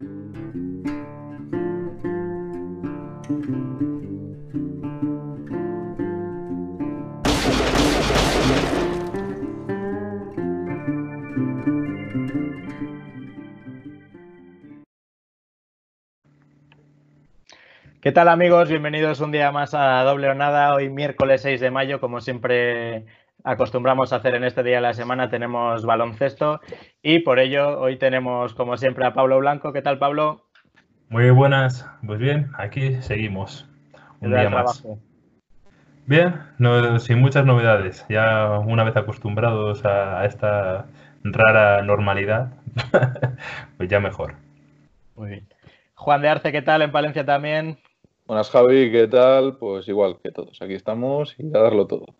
¿Qué tal amigos? Bienvenidos un día más a Doble o Nada. Hoy miércoles 6 de mayo, como siempre acostumbramos a hacer en este día de la semana, tenemos baloncesto y por ello hoy tenemos como siempre a Pablo Blanco. ¿Qué tal Pablo? Muy buenas, pues bien, aquí seguimos. Un día más. Bien, sin muchas novedades, ya una vez acostumbrados a esta rara normalidad, pues ya mejor. Muy bien. Juan de Arce, ¿qué tal? En Palencia también. Buenas, Javi, ¿qué tal? Pues igual que todos, aquí estamos y a darlo todo.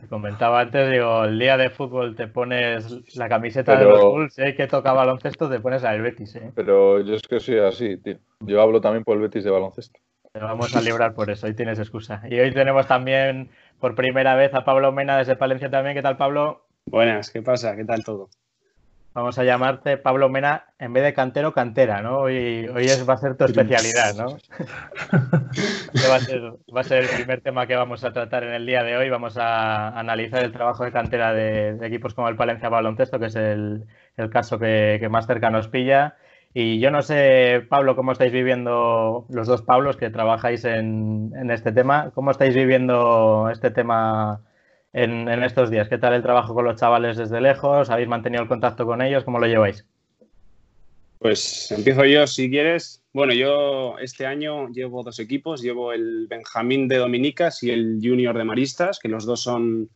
Te comentaba antes, digo, el día de fútbol te pones la camiseta de los Bulls, ¿eh? que toca baloncesto, te pones al Betis, ¿eh? Pero yo es que soy así, tío. Yo hablo también por el Betis de baloncesto. Te vamos a librar por eso, hoy tienes excusa. Y hoy tenemos también por primera vez a Pablo Mena desde Palencia también. ¿Qué tal, Pablo? Buenas, ¿qué pasa? ¿Qué tal todo? Vamos a llamarte Pablo Mena en vez de cantero, cantera, ¿no? Hoy, hoy es, va a ser tu especialidad, ¿no? va, a ser, va, a ser, el primer tema que vamos a tratar en el día de hoy. Vamos a analizar el trabajo de cantera de, equipos como el Palencia Baloncesto, que es el, el caso que, que, más cerca nos pilla. Y yo no sé, Pablo, cómo estáis viviendo, los dos Pablos que trabajáis en, en este tema, cómo estáis viviendo este tema en, estos días? ¿Qué tal el trabajo con los chavales desde lejos? ¿Habéis mantenido el contacto con ellos? ¿Cómo lo lleváis? Pues empiezo yo si quieres. Bueno, yo este año llevo dos equipos, llevo el Benjamín de Dominicas y el Junior de Maristas, que los dos son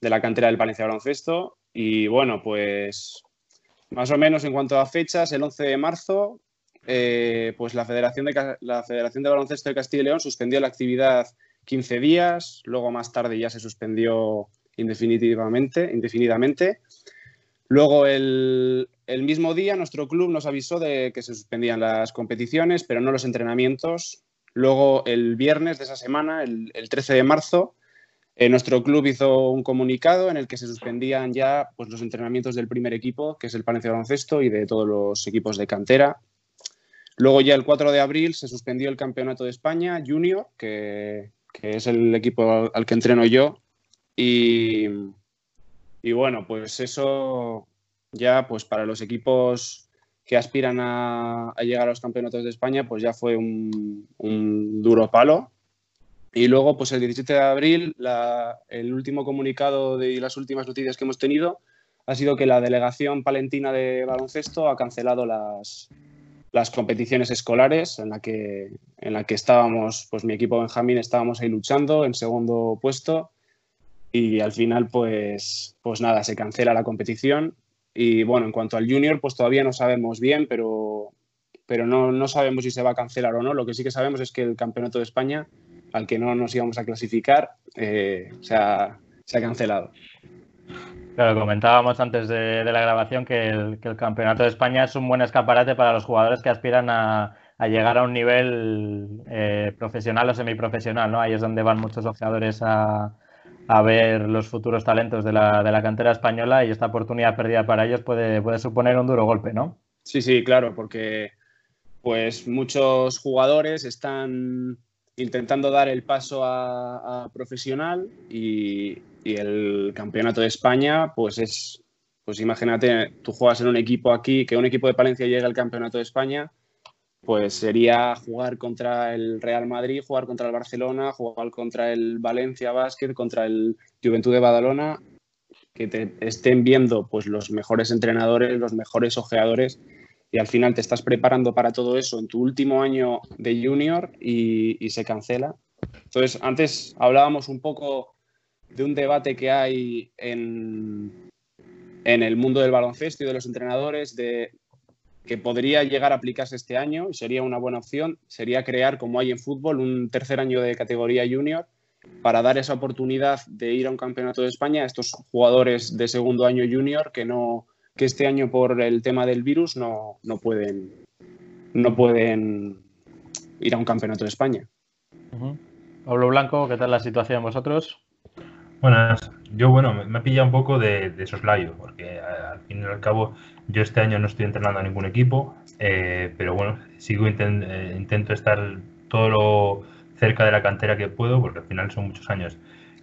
de la cantera del Palencia Baloncesto. Y bueno, pues más o menos en cuanto a fechas, el 11 de marzo, eh, pues la Federación, de, la Federación de Baloncesto de Castilla y León suspendió la actividad 15 días, luego más tarde ya se suspendió indefinitivamente, indefinidamente. Luego el, mismo día nuestro club nos avisó de que se suspendían las competiciones, pero no los entrenamientos. Luego el viernes de esa semana, el, 13 de marzo, eh, nuestro club hizo un comunicado en el que se suspendían ya pues, los entrenamientos del primer equipo, que es el Palencia Baloncesto, y de todos los equipos de cantera. Luego ya el 4 de abril se suspendió el Campeonato de España Junior, que, que es el equipo al que entreno yo. Y, y bueno, pues eso ya pues para los equipos que aspiran a, llegar a los campeonatos de España, pues ya fue un, duro palo. Y luego, pues el 17 de abril, el último comunicado de las últimas noticias que hemos tenido ha sido que la delegación palentina de baloncesto ha cancelado las, las competiciones escolares en la que, en la que estábamos, pues mi equipo Benjamín estábamos ahí luchando en segundo puesto y al final pues, pues nada, se cancela la competición y bueno, en cuanto al junior pues todavía no sabemos bien, pero, pero no, no sabemos si se va a cancelar o no. Lo que sí que sabemos es que el Campeonato de España, al que no nos íbamos a clasificar, eh, se, ha, se ha cancelado. Claro, comentábamos antes de, la grabación que el, Campeonato de España es un buen escaparate para los jugadores que aspiran a, llegar a un nivel eh, profesional o semiprofesional, ¿no? Ahí es donde van muchos ojeadores a, ver los futuros talentos de la, cantera española y esta oportunidad perdida para ellos puede, suponer un duro golpe, ¿no? Sí, sí, claro, porque pues muchos jugadores están intentando dar el paso a, profesional y, el campeonato de España, pues es, pues imagínate, tú juegas en un equipo aquí, que un equipo de Palencia llegue al campeonato de España, pues sería jugar contra el Real Madrid, jugar contra el Barcelona, jugar contra el Valencia Basket, contra el Juventud de Badalona, que te estén viendo pues los mejores entrenadores, los mejores ojeadores y al final te estás preparando para todo eso en tu último año de junior y, se cancela. Entonces, antes hablábamos un poco de un debate que hay en, en el mundo del baloncesto y de los entrenadores de que podría llegar a aplicarse este año y sería una buena opción, sería crear, como hay en fútbol, un tercer año de categoría junior para dar esa oportunidad de ir a un campeonato de España a estos jugadores de segundo año junior que no, que este año por el tema del virus no, pueden, no pueden ir a un campeonato de España. Pablo Blanco, ¿qué tal la situación vosotros? Buenas. Yo, bueno, me, ha pillado un poco de, de soslayo, porque al fin y al cabo yo este año no estoy entrenando a ningún equipo, eh, pero bueno, sigo eh, intento estar todo lo cerca de la cantera que puedo, porque al final son muchos años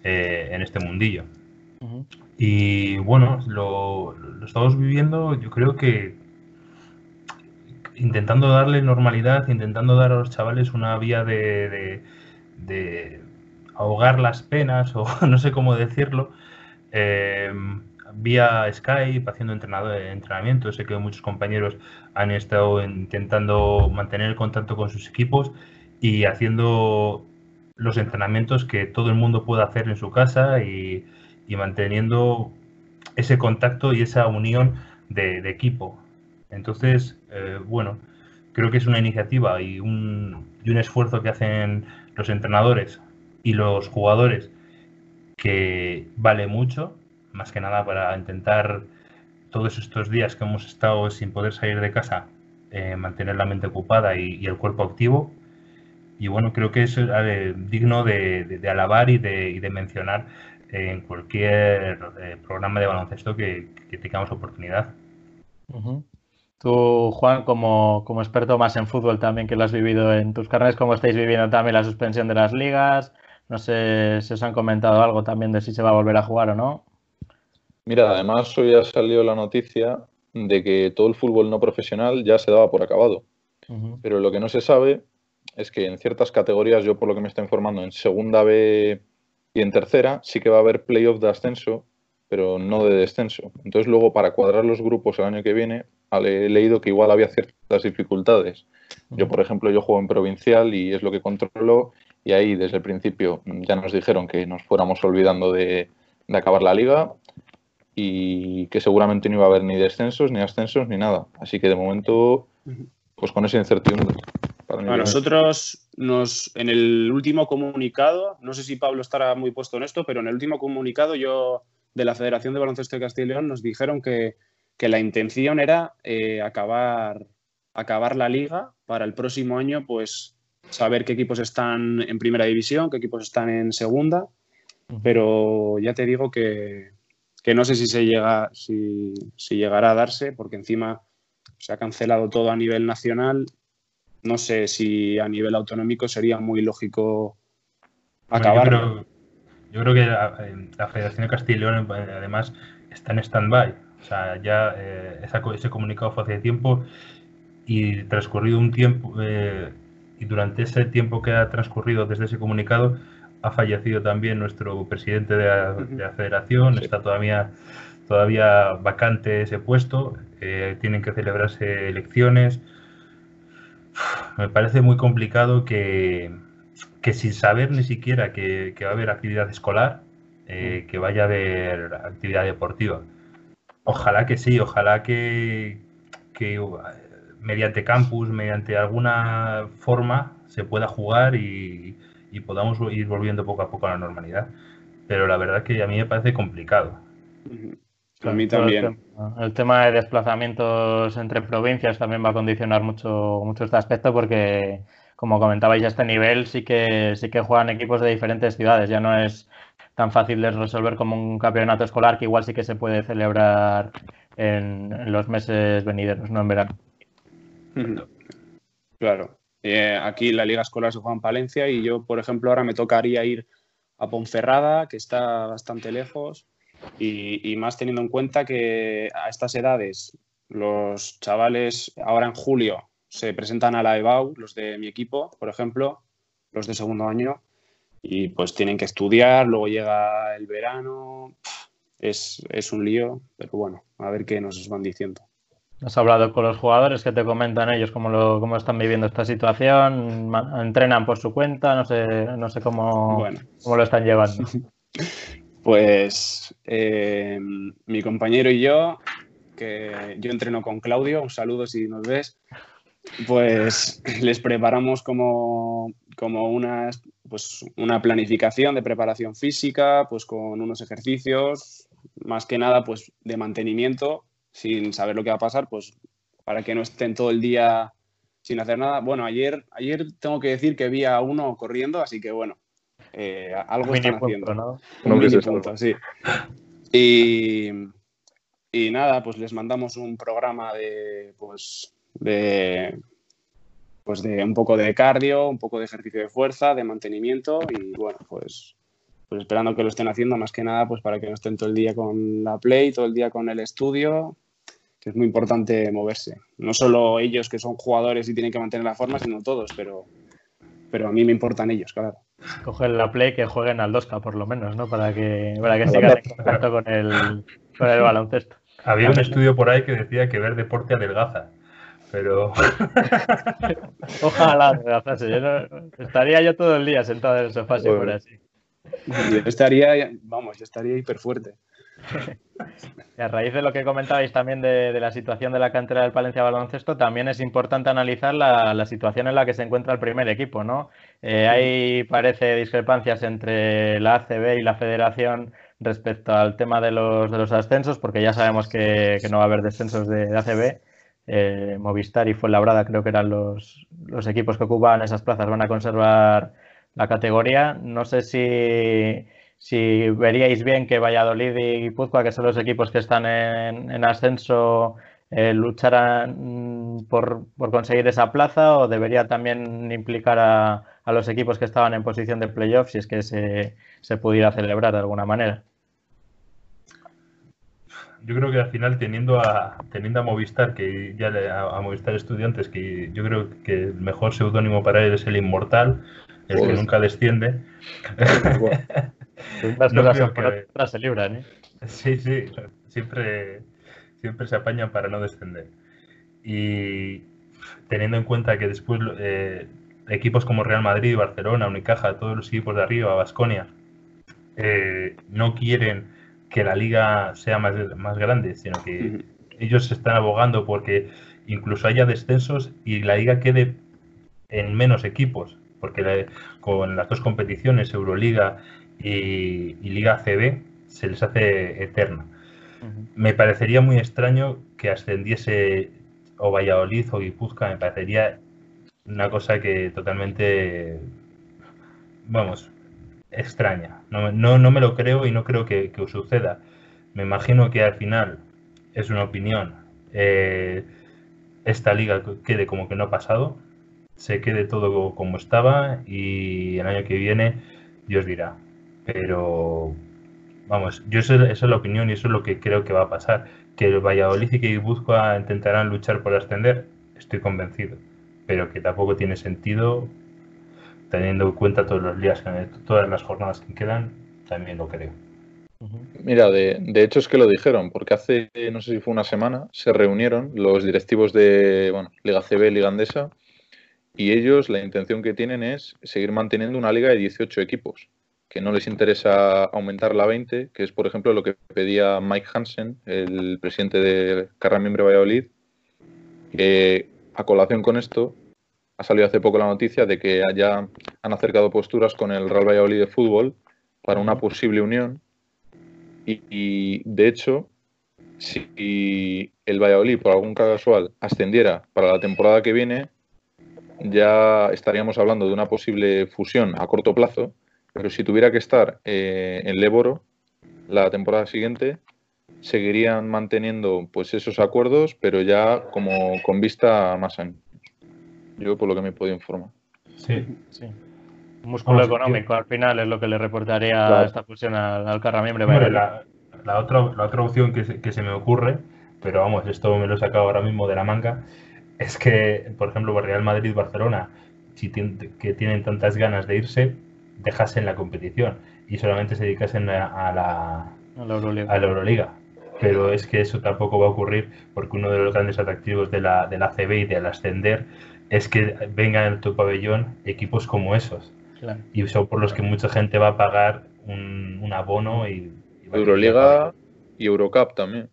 eh, en este mundillo. Y bueno, lo, estamos viviendo, yo creo que intentando darle normalidad, intentando dar a los chavales una vía de, ahogar las penas, o no sé cómo decirlo, vía Skype, haciendo entrenamiento. Sé que muchos compañeros han estado intentando mantener el contacto con sus equipos y haciendo los entrenamientos que todo el mundo pueda hacer en su casa y, manteniendo ese contacto y esa unión de, equipo. Entonces, eh, bueno, creo que es una iniciativa y un, y un esfuerzo que hacen los entrenadores y los jugadores que vale mucho más que nada para intentar todos estos días que hemos estado sin poder salir de casa, eh, mantener la mente ocupada y, el cuerpo activo. Y bueno, creo que es eh, digno de, alabar y de, mencionar en cualquier eh, programa de baloncesto que, tengamos oportunidad. Tú, Juan, como, como, experto más en fútbol también, que lo has vivido en tus carnes, ¿cómo estáis viviendo también la suspensión de las ligas? No sé si os han comentado algo también de si se va a volver a jugar o no. Mira, además hoy ha salido la noticia de que todo el fútbol no profesional ya se daba por acabado. Pero lo que no se sabe es que en ciertas categorías, yo por lo que me está informando, en segunda B y en tercera, sí que va a haber playoff de ascenso, pero no de descenso. Entonces luego para cuadrar los grupos el año que viene, he leído que igual había ciertas dificultades. Yo, por ejemplo, yo juego en provincial y es lo que controlo y ahí desde el principio ya nos dijeron que nos fuéramos olvidando de, de acabar la liga y que seguramente no iba a haber ni descensos, ni ascensos, ni nada. Así que de momento, pues con esa incertidumbre. a nosotros nos, en el último comunicado, no sé si Pablo estará muy puesto en esto, pero en el último comunicado yo de la Federación de Baloncesto de Castilla y León nos dijeron que, la intención era eh, acabar, acabar la liga para el próximo año, pues saber qué equipos están en primera división, qué equipos están en segunda, pero ya te digo que, que no sé si se llega, si, llegará a darse, porque encima se ha cancelado todo a nivel nacional. No sé si a nivel autonómico sería muy lógico acabar. yo, creo, que la, Federación de Castilla y León, además, está en stand-by. O sea, ya eh, ese comunicado fue hace tiempo y transcurrido un tiempo, eh, y durante ese tiempo que ha transcurrido desde ese comunicado, ha fallecido también nuestro presidente de la, federación, está todavía, todavía vacante ese puesto, eh, tienen que celebrarse elecciones. Me parece muy complicado que, sin saber ni siquiera que, va a haber actividad escolar, eh, que vaya a haber actividad deportiva. Ojalá que sí, ojalá que, que mediante campus, mediante alguna forma, se pueda jugar y, y podamos ir volviendo poco a poco a la normalidad. Pero la verdad que a mí me parece complicado. A mí también. El tema, de desplazamientos entre provincias también va a condicionar mucho, mucho este aspecto porque, como comentabais, a este nivel sí que, sí que juegan equipos de diferentes ciudades. Ya no es tan fácil de resolver como un campeonato escolar que igual sí que se puede celebrar en, los meses venideros, no en verano. Claro. Eh, aquí la Liga Escolar se juega en Palencia y yo, por ejemplo, ahora me tocaría ir a Ponferrada, que está bastante lejos, y, más teniendo en cuenta que a estas edades los chavales ahora en julio se presentan a la EBAU, los de mi equipo, por ejemplo, los de segundo año, y pues tienen que estudiar, luego llega el verano, es, es un lío, pero bueno, a ver qué nos van diciendo. ¿Has hablado con los jugadores? que te comentan ellos? ¿Cómo, lo, cómo están viviendo esta situación? ¿Entrenan por su cuenta? No sé, no sé cómo, cómo lo están llevando. Pues eh, mi compañero y yo, que yo entreno con Claudio, un saludo si nos ves, pues les preparamos como, como una, pues una planificación de preparación física, pues con unos ejercicios, más que nada pues de mantenimiento sin saber lo que va a pasar, pues para que no estén todo el día sin hacer nada. Bueno, ayer, ayer tengo que decir que vi a uno corriendo, así que bueno, eh, algo están haciendo. ¿no? Un punto, sí. Y, y nada, pues les mandamos un programa de, pues, de, pues de un poco de cardio, un poco de ejercicio de fuerza, de mantenimiento y bueno, pues, pues esperando que lo estén haciendo más que nada pues para que no estén todo el día con la play, todo el día con el estudio, que es muy importante moverse. No solo ellos que son jugadores y tienen que mantener la forma, sino todos, pero, pero a mí me importan ellos, claro. Cogen la play que jueguen al 2K por lo menos, ¿no? Para que, para que sigan en contacto con el, con el baloncesto. Había un estudio por ahí que decía que ver deporte adelgaza pero. Ojalá, estaría yo todo el día sentado en el sofá si fuera así. Yo estaría, vamos, yo estaría hiper fuerte. A raíz de lo que comentabais también de, la situación de la cantera del Palencia Baloncesto, también es importante analizar la, situación en la que se encuentra el primer equipo, ¿no? Eh, hay, parece, discrepancias entre la ACB y la Federación respecto al tema de los, de los ascensos, porque ya sabemos que, no va a haber descensos de, ACB eh, Movistar y Fuenlabrada creo que eran los, los, equipos que ocupan esas plazas, van a conservar la categoría. No sé si, si veríais bien que Valladolid y Guipúzcoa, que son los equipos que están en, ascenso, eh, lucharan por, por, conseguir esa plaza o debería también implicar a, a, los equipos que estaban en posición de playoff si es que se, se pudiera celebrar de alguna manera yo creo que al final teniendo a teniendo a Movistar, que ya a, Movistar Estudiantes, que yo creo que el mejor seudónimo para él es el Inmortal, el que nunca desciende. no se libran, ¿eh? Sí, sí, siempre, siempre se apañan para no descender. Y teniendo en cuenta que después eh, equipos como Real Madrid, Barcelona, Unicaja, todos los equipos de arriba, Basconia, eh, no quieren que la liga sea más, más grande, sino que ellos están abogando porque incluso haya descensos y la liga quede en menos equipos, porque con las dos competiciones, Euroliga y, Liga CB, se les hace eterna. Me parecería muy extraño que ascendiese o Valladolid o Guipúzcoa, me parecería una cosa que totalmente, vamos, extraña. No, no, me lo creo y no creo que, suceda. Me imagino que al final es una opinión. Eh, esta liga quede como que no ha pasado, se quede todo como estaba y el año que viene Dios dirá. Pero vamos, yo esa, es la opinión y eso es lo que creo que va a pasar. Que el Valladolid y que Guipúzcoa intentarán luchar por ascender, estoy convencido. Pero que tampoco tiene sentido teniendo en cuenta todos los días, todas las jornadas que quedan, también lo creo. Mira, de, hecho es que lo dijeron, porque hace, no sé si fue una semana, se reunieron los directivos de bueno, Liga CB, Liga Andesa, y ellos la intención que tienen es seguir manteniendo una liga de 18 equipos, que no les interesa aumentar la 20, que es por ejemplo lo que pedía Mike Hansen, el presidente de Carra Miembro Valladolid, que a colación con esto ha salido hace poco la noticia de que ya han acercado posturas con el Real Valladolid de fútbol para una posible unión. Y, de hecho, si el Valladolid, por algún casual, ascendiera para la temporada que viene, ya estaríamos hablando de una posible fusión a corto plazo. Pero si tuviera que estar eh, en Leboro la temporada siguiente, seguirían manteniendo pues esos acuerdos, pero ya como con vista más años. Yo por lo que me he podido informar. Sí, sí. músculo económico al final es lo que le reportaría esta fusión al, al Carramiembre. la, la, otra, la otra opción que se, que se me ocurre, pero vamos, esto me lo he sacado ahora mismo de la manga, es que, por ejemplo, Real Madrid-Barcelona, si que tienen tantas ganas de irse, dejasen la competición y solamente se dedicasen a, la, a la Euroliga. pero es que eso tampoco va a ocurrir porque uno de los grandes atractivos de la, de la CB y del ascender es que vengan en tu pabellón equipos como esos. Y son por los que mucha gente va a pagar un, abono y, Euroliga y Eurocup también.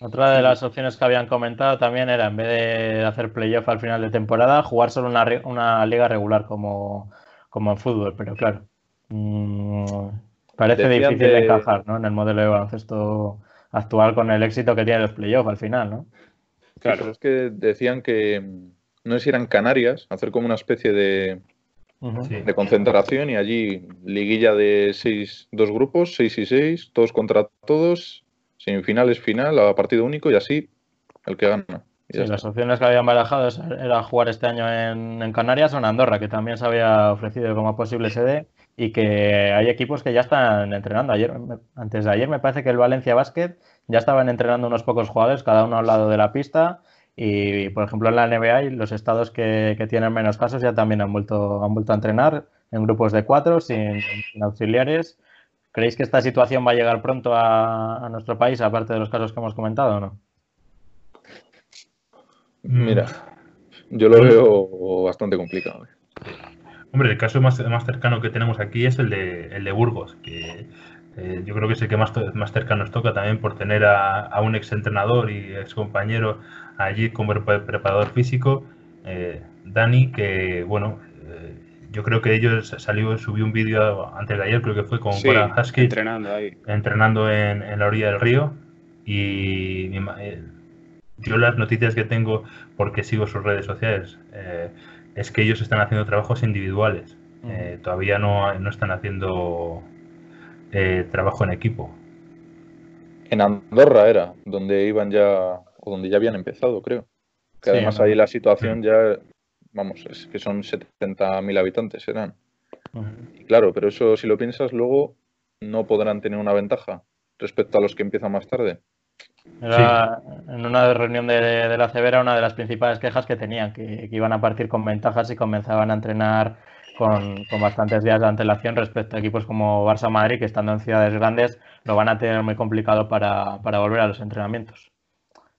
Otra de las opciones que habían comentado también era, en vez de hacer playoff al final de temporada, jugar solo una, una liga regular como, como en fútbol. Pero claro, mmm, parece difícil de... encajar ¿no? en el modelo de baloncesto actual con el éxito que tiene los playoffs al final, ¿no? Claro. es que decían que, no sé si eran Canarias, hacer como una especie de, de concentración y allí liguilla de seis, dos grupos, seis y seis, todos contra todos, semifinales, final, a partido único y así el que gana. las opciones que habían barajado era jugar este año en, Canarias o en Andorra, que también se había ofrecido como posible sede y que hay equipos que ya están entrenando. Ayer, antes de ayer me parece que el Valencia Basket ya estaban entrenando unos pocos jugadores, cada uno al lado de la pista y, por ejemplo, en la NBA los estados que, tienen menos casos ya también han vuelto, han vuelto a entrenar en grupos de cuatro, sin, auxiliares. ¿Creéis que esta situación va a llegar pronto a, nuestro país, aparte de los casos que hemos comentado o no? Mira, yo lo veo bastante complicado. Hombre, el caso más, más cercano que tenemos aquí es el de, el de Burgos, que eh, yo creo que es el que más, más cerca nos toca también por tener a, a un ex entrenador y ex compañero allí como preparador físico, eh, Dani, que bueno, eh, yo creo que ellos salió, subió un vídeo antes de ayer, creo que fue con sí, Husky, entrenando ahí. Entrenando en, la orilla del río. Y eh, yo las noticias que tengo, porque sigo sus redes sociales, es que ellos están haciendo trabajos individuales. todavía no, no, están haciendo trabajo en equipo. En Andorra era, donde iban ya o donde ya habían empezado, creo. Que además ahí la situación ya, vamos, es que son 70.000 habitantes, serán. Y claro, pero eso si lo piensas, luego no podrán tener una ventaja respecto a los que empiezan más tarde. En una reunión de, la Cebera, una de las principales quejas que tenían, que, iban a partir con ventajas y comenzaban a entrenar con, bastantes días de antelación respecto a equipos como Barça Madrid, que estando en ciudades grandes lo van a tener muy complicado para volver a los entrenamientos.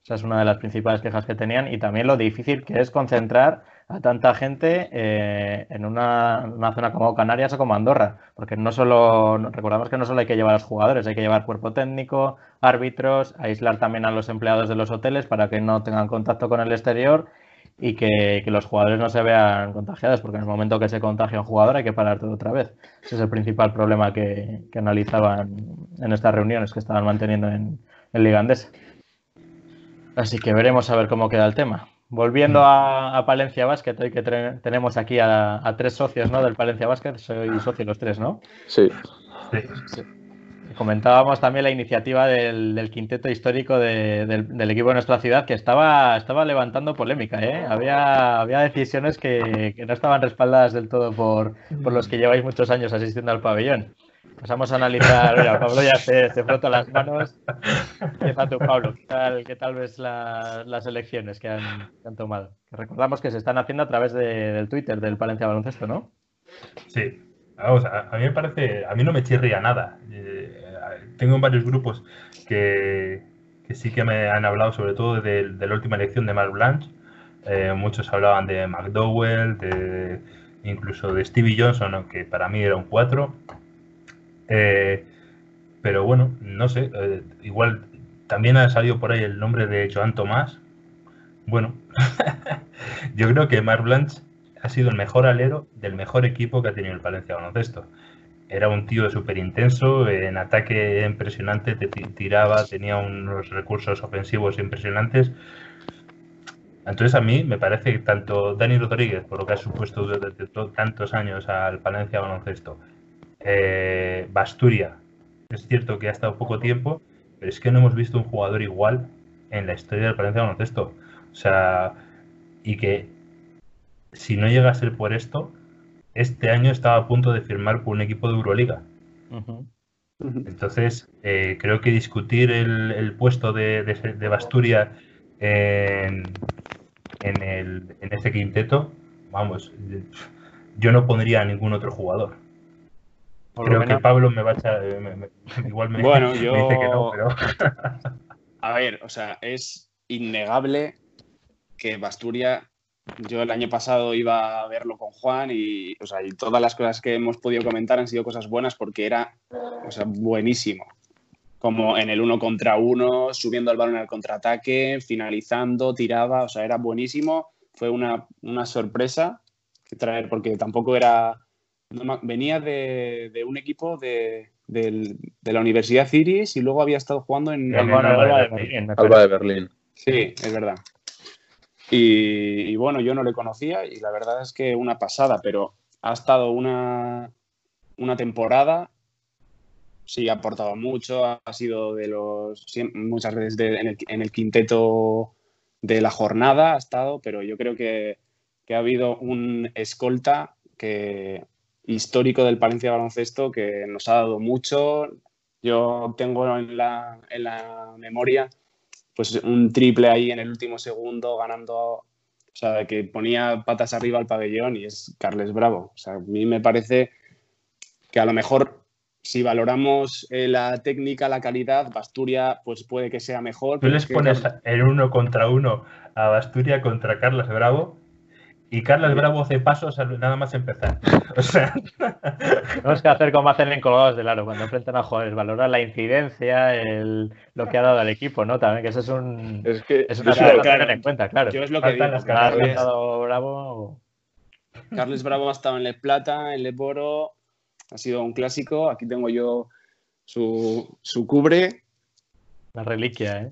Esa es una de las principales quejas que tenían y también lo difícil que es concentrar a tanta gente eh, en una, zona como Canarias o como Andorra, porque no solo, recordamos que no solo hay que llevar a los jugadores, hay que llevar cuerpo técnico, árbitros, aislar también a los empleados de los hoteles para que no tengan contacto con el exterior y que, los jugadores no se vean contagiados, porque en el momento que se contagia un jugador hay que parar todo otra vez. Ese es el principal problema que, analizaban en estas reuniones que estaban manteniendo en, en Liga Así que veremos a ver cómo queda el tema. Volviendo mm. a, Palencia Basket, hoy que tenemos aquí a, tres socios ¿no? del Palencia Basket, soy socio los tres, ¿no? Sí. Comentábamos también la iniciativa del, quinteto histórico del, equipo de nuestra ciudad que estaba, estaba levantando polémica. ¿eh? Había, había decisiones que, no estaban respaldadas del todo por, por los que lleváis muchos años asistiendo al pabellón. Pasamos a analizar. Mira, Pablo ya se, se frota las manos. Empieza tú, Pablo. ¿Qué tal, qué tal ves las elecciones que han, tomado? recordamos que se están haciendo a través del Twitter del Palencia Baloncesto, ¿no? Sí. Vamos, a, mí me parece. A mí no me chirría nada. Eh, tengo varios grupos que, que, sí que me han hablado, sobre todo de, la última elección de Mark Blanche. Eh, muchos hablaban de McDowell, de, incluso de Stevie Johnson, que para mí era un 4. Eh, pero bueno, no sé, eh, igual también ha salido por ahí el nombre de Joan Tomás. Bueno, yo creo que Marc Blanche ha sido el mejor alero del mejor equipo que ha tenido el Valencia Baloncesto. Era un tío súper intenso, en ataque impresionante, te tiraba, tenía unos recursos ofensivos impresionantes. Entonces a mí me parece que tanto Dani Rodríguez, por lo que ha supuesto durante tantos años al Palencia Baloncesto, eh, Basturia, es cierto que ha estado poco tiempo, pero es que no hemos visto un jugador igual en la historia del Palencia Baloncesto. O sea, y que si no llega a ser por esto, este año estaba a punto de firmar por un equipo de Euroliga. Entonces, eh, creo que discutir el, puesto de, de, Basturia en, en, el, en este quinteto, vamos, yo no pondría a ningún otro jugador. Creo que Pablo me va a echar. Eh, igual me, bueno, yo... dice que no, pero. a ver, o sea, es innegable que Basturia. Yo el año pasado iba a verlo con Juan y, o sea, y todas las cosas que hemos podido comentar han sido cosas buenas porque era o sea, buenísimo. Como en el uno contra uno, subiendo el balón al contraataque, finalizando, tiraba, o sea, era buenísimo. Fue una, una sorpresa que traer, porque tampoco era venía de, un equipo de, la Universidad Ciris y luego había estado jugando en, Alba, de Berlín. Sí, es verdad. Y, bueno, yo no le conocía y la verdad es que una pasada, pero ha estado una, una temporada, sí, ha aportado mucho, ha sido de los, muchas veces en, el, en, el, quinteto de la jornada, ha estado, pero yo creo que, que ha habido un escolta que, histórico del Palencia Baloncesto que nos ha dado mucho. Yo tengo en la, en la memoria pues un triple ahí en el último segundo ganando, o sea, que ponía patas arriba al pabellón y es Carles Bravo. O sea, a mí me parece que a lo mejor si valoramos eh, la técnica, la calidad, Basturia pues puede que sea mejor. Tú les pones el uno contra uno a Basturia contra Carles Bravo y Carlos Bravo hace pasos nada más empezar. O sea... Tenemos que hacer como hacen en colgados del aro cuando enfrentan a jugadores, valorar la incidencia, el, lo que ha dado al equipo, ¿no? También que eso es un es, que, es una cosa tener en cuenta, claro. Yo es lo que digo. Carles Bravo. Carles Bravo ha estado en Le Plata, en Le Boro, ha sido un clásico. Aquí tengo yo su, su cubre. Una reliquia, ¿eh?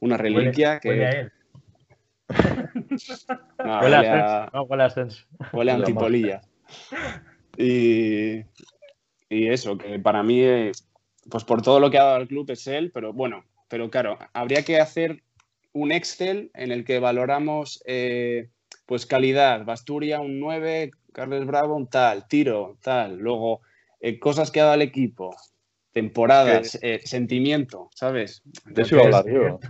Una reliquia que. No, huele, a, no, huele a Huele a antipolilla. Y, y, eso, que para mí, pues por todo lo que ha dado al club es él, pero bueno, pero claro, habría que hacer un Excel en el que valoramos eh, pues calidad, Basturia un 9, Carles Bravo un tal, tiro, tal, luego eh, cosas que ha dado al equipo, temporadas, eh, sentimiento, ¿sabes? De eso iba a hablar yo.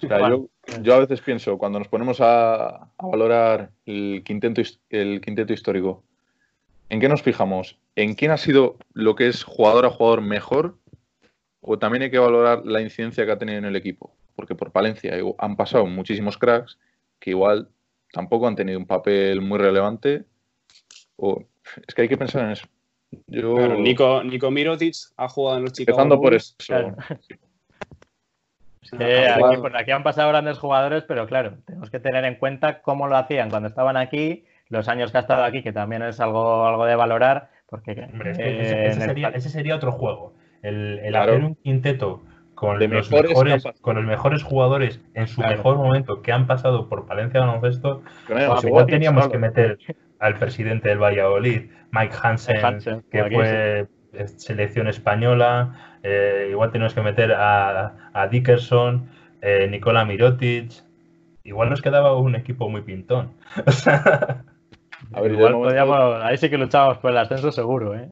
yo, a veces pienso, cuando nos ponemos a, valorar el quinteto, el quinteto histórico, ¿en qué nos fijamos? ¿En quién ha sido lo que es jugador a jugador mejor? ¿O también hay que valorar la incidencia que ha tenido en el equipo? Porque por Palencia han pasado muchísimos cracks que igual tampoco han tenido un papel muy relevante. O, es que hay que pensar en eso. Nico, Nico Mirotic ha jugado en los chicos. Empezando por eso. Aquí, han pasado grandes jugadores, pero claro, tenemos que tener en cuenta cómo lo hacían cuando estaban aquí, los años que ha estado aquí, que también es algo, algo de valorar, porque eh, ese, sería, otro juego. El, hacer un quinteto con los, mejores, con los mejores jugadores en su mejor momento que han pasado por Palencia Baloncesto, pues igual teníamos que meter al presidente del Valladolid, Mike Hansen, que fue selección española, eh, igual tenemos que meter a, Dickerson, eh, Nicola Mirotic. Igual nos quedaba un equipo muy pintón. a ver, igual podíamos, ahí sí que luchábamos por el ascenso seguro, ¿eh?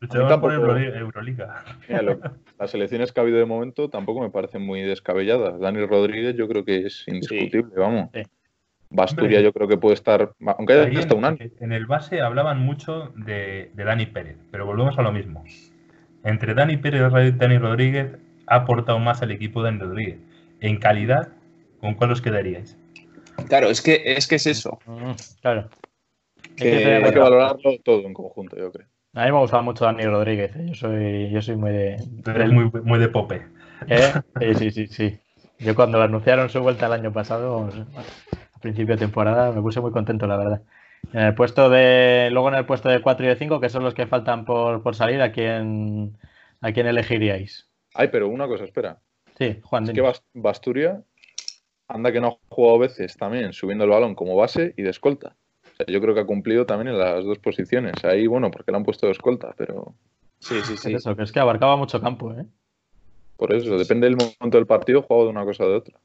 Luchábamos por Euroliga. las elecciones que ha habido de momento tampoco me parecen muy descabelladas. Dani Rodríguez yo creo que es indiscutible, vamos. Basturia yo creo que puede estar, aunque haya hasta un año. En el base hablaban mucho de, de Dani Pérez, pero volvemos a lo mismo entre Dani Pérez y Dani Rodríguez ha aportado más al equipo de Dani Rodríguez. En calidad, ¿con cuál os quedaríais? Claro, es que es, que es eso. Mm, claro. hay que valorarlo todo en conjunto, yo creo. A mí me gustaba mucho Dani Rodríguez. ¿eh? Yo soy, yo soy muy de. eres muy, muy de pope. ¿Eh? Sí, sí, sí, sí. Yo cuando anunciaron su vuelta el año pasado, a principio de temporada, me puse muy contento, la verdad. En el puesto de, luego en el puesto de 4 y de 5, que son los que faltan por, salir, ¿a quién, ¿a quién elegiríais? Ay, pero una cosa, espera. Sí, Juan. Es que Basturia anda que no ha jugado veces también subiendo el balón como base y de escolta. yo creo que ha cumplido también en las dos posiciones. Ahí, bueno, porque le han puesto de escolta, pero. Sí, sí, sí. Es eso, que es que abarcaba mucho campo, ¿eh? Por eso, depende del momento del partido, juego de una cosa o de otra.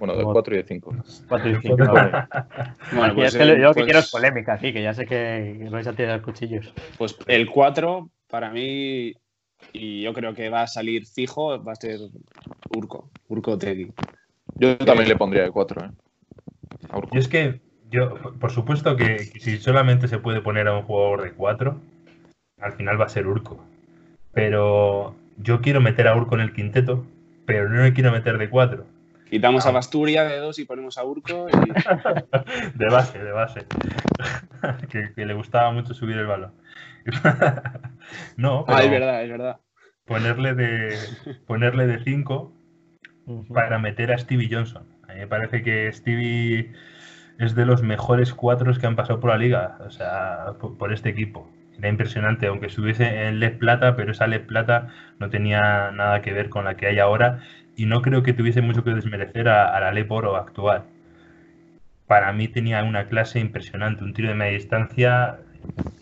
Bueno, de 4 y de 5. 4 y 5, bueno, pues, yo lo que quiero es polémica, sí, que ya sé que vais a tirar cuchillos. Pues el 4, para mí, y yo creo que va a salir fijo, va a ser Urco, Urco Tegui. Yo también le pondría el 4, ¿eh? Y es que, yo, por supuesto que si solamente se puede poner a un jugador de 4, al final va a ser Urco. Pero yo quiero meter a Urco en el quinteto, pero no le quiero meter de 4 Quitamos a. Basturia de dos y ponemos a Urco. Y... de base, de base. que, le gustaba mucho subir el balón. no, Ah, es verdad, es verdad. Ponerle de ponerle de 5 para meter a Stevie Johnson. A mí me parece que Stevie es de los mejores cuatros que han pasado por la liga, o sea, por, este equipo. Era impresionante, aunque estuviese en LED Plata, pero esa LED Plata no tenía nada que ver con la que hay ahora y no creo que tuviese mucho que desmerecer a, la Ley Oro actual. para mí tenía una clase impresionante, un tiro de media distancia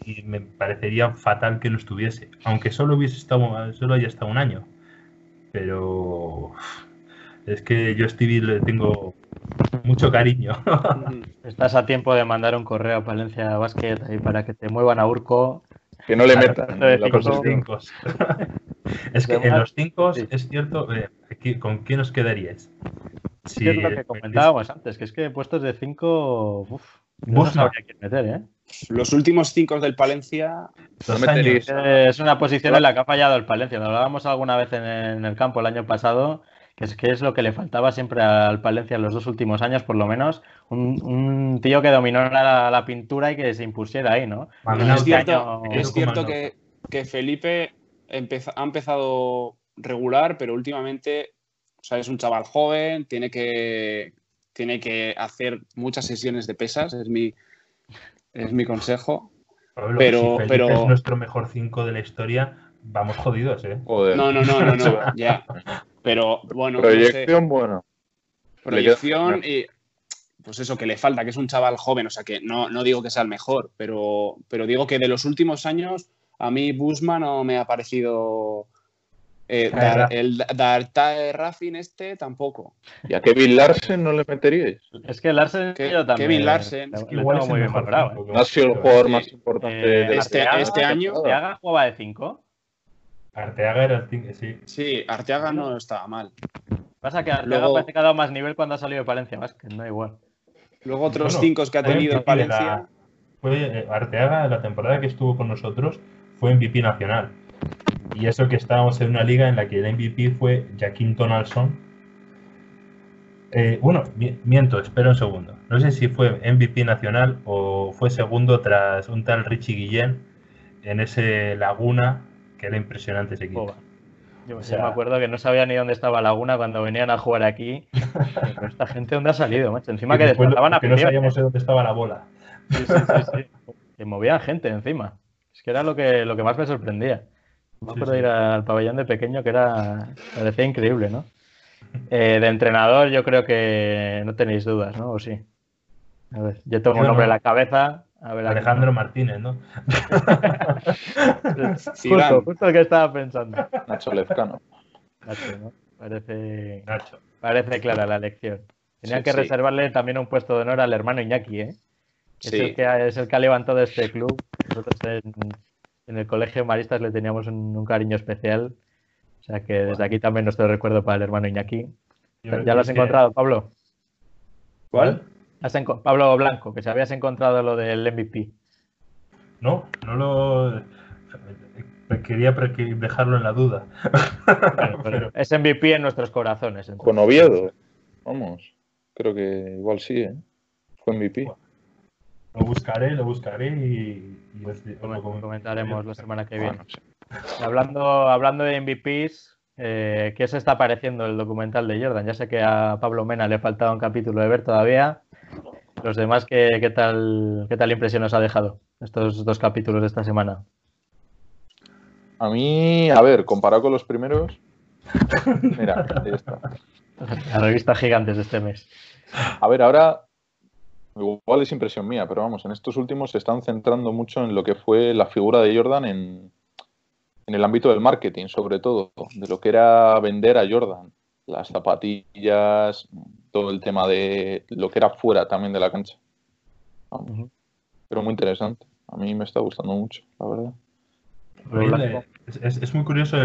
y me parecería fatal que no estuviese, aunque solo hubiese estado, solo haya estado un año. Pero es que yo a Stevie le tengo mucho cariño. Estás a tiempo de mandar un correo a Palencia Basket ahí para que te muevan a Urco. Que no le metan los cinco. Es que en los cinco es cierto, eh, ¿con quién os quedaríais? Sí, es lo que comentábamos antes, que es que puestos de 5, no meter, ¿eh? Los últimos 5 del Palencia. Es una posición en la que ha fallado el Palencia. Lo hablábamos alguna vez en el campo el año pasado, que es que es lo que le faltaba siempre al Palencia en los dos últimos años, por lo menos. Un, tío que dominó la, pintura y que se impusiera ahí, ¿no? es cierto, es cierto que, que Felipe ha empezado regular, pero últimamente o sea, es un chaval joven, tiene que, tiene que hacer muchas sesiones de pesas, es mi, es mi consejo. pero, pero es nuestro mejor 5 de la historia, vamos jodidos, ¿eh? No, no, no, no, no, ya. Pero bueno. Proyección buena. Proyección y pues eso que le falta, que es un chaval joven, o sea que no, no digo que sea el mejor, pero, pero digo que de los últimos años a mí Busman no me ha parecido eh, el Dartae Raffin este tampoco. ¿Y a Kevin Larsen no le meteríais? Es que Larsen yo también. Kevin Larsen. Es que igual es muy bien valorado. ¿eh? ha sido el jugador más importante eh, de este, este año. ¿Arteaga jugaba de 5? Arteaga era el 5, sí. Sí, Arteaga no estaba mal. Pasa que Arteaga parece que ha dado más nivel cuando ha salido de Palencia, más que no igual. Luego otros 5 que ha tenido en Palencia. fue Arteaga, la temporada que estuvo con nosotros, fue MVP nacional. Y eso que estábamos en una liga en la que el MVP fue Jaquín Donaldson. Eh, bueno, miento, espera un segundo. No sé si fue MVP nacional o fue segundo tras un tal Richie Guillén en ese Laguna, que era impresionante ese equipo. Yo me acuerdo que no sabía ni dónde estaba Laguna cuando venían a jugar aquí. esta gente, ¿dónde ha salido? Encima que desplazaban a Que no sabíamos dónde estaba la bola. Sí, sí, sí, Que movían gente encima. Es que era lo que, lo que más me sorprendía. Me acuerdo ir al pabellón de pequeño que era, parecía increíble, ¿no? Eh, de entrenador yo creo que no tenéis dudas, ¿no? ¿O sí? A ver, yo tengo un nombre en la cabeza. A ver, Alejandro Martínez, ¿no? justo, justo el que estaba pensando. Nacho Lezcano. Nacho, ¿no? Parece, Nacho. parece clara la elección. Tenían que reservarle también un puesto de honor al hermano Iñaki, ¿eh? Es, el que, es el que ha levantado este club. Nosotros en, en el colegio Maristas le teníamos un, cariño especial. O sea que desde aquí también nuestro recuerdo para el hermano Iñaki. ¿Ya lo has encontrado, Pablo? ¿Cuál? Pablo Blanco, que se habías encontrado lo del MVP. No, no lo. Quería dejarlo en la duda. Es MVP en nuestros corazones. Con Oviedo. Vamos. Creo que igual sí, ¿eh? Fue MVP. Lo buscaré, lo buscaré y, lo comentaremos la semana que viene. hablando, hablando de MVPs, eh, ¿qué se está pareciendo el documental de Jordan? Ya sé que a Pablo Mena le faltaba un capítulo de ver todavía. Los demás, ¿qué, qué tal, ¿qué tal impresión os ha dejado estos dos capítulos de esta semana? A mí, a ver, comparado con los primeros, mira, ahí está. La revista Gigantes de este mes. A ver, ahora Igual es impresión mía, pero vamos, en estos últimos se están centrando mucho en lo que fue la figura de Jordan en, el ámbito del marketing, sobre todo, de lo que era vender a Jordan, las zapatillas, todo el tema de lo que era fuera también de la cancha. Pero muy interesante. A mí me está gustando mucho, la verdad. Es, muy curioso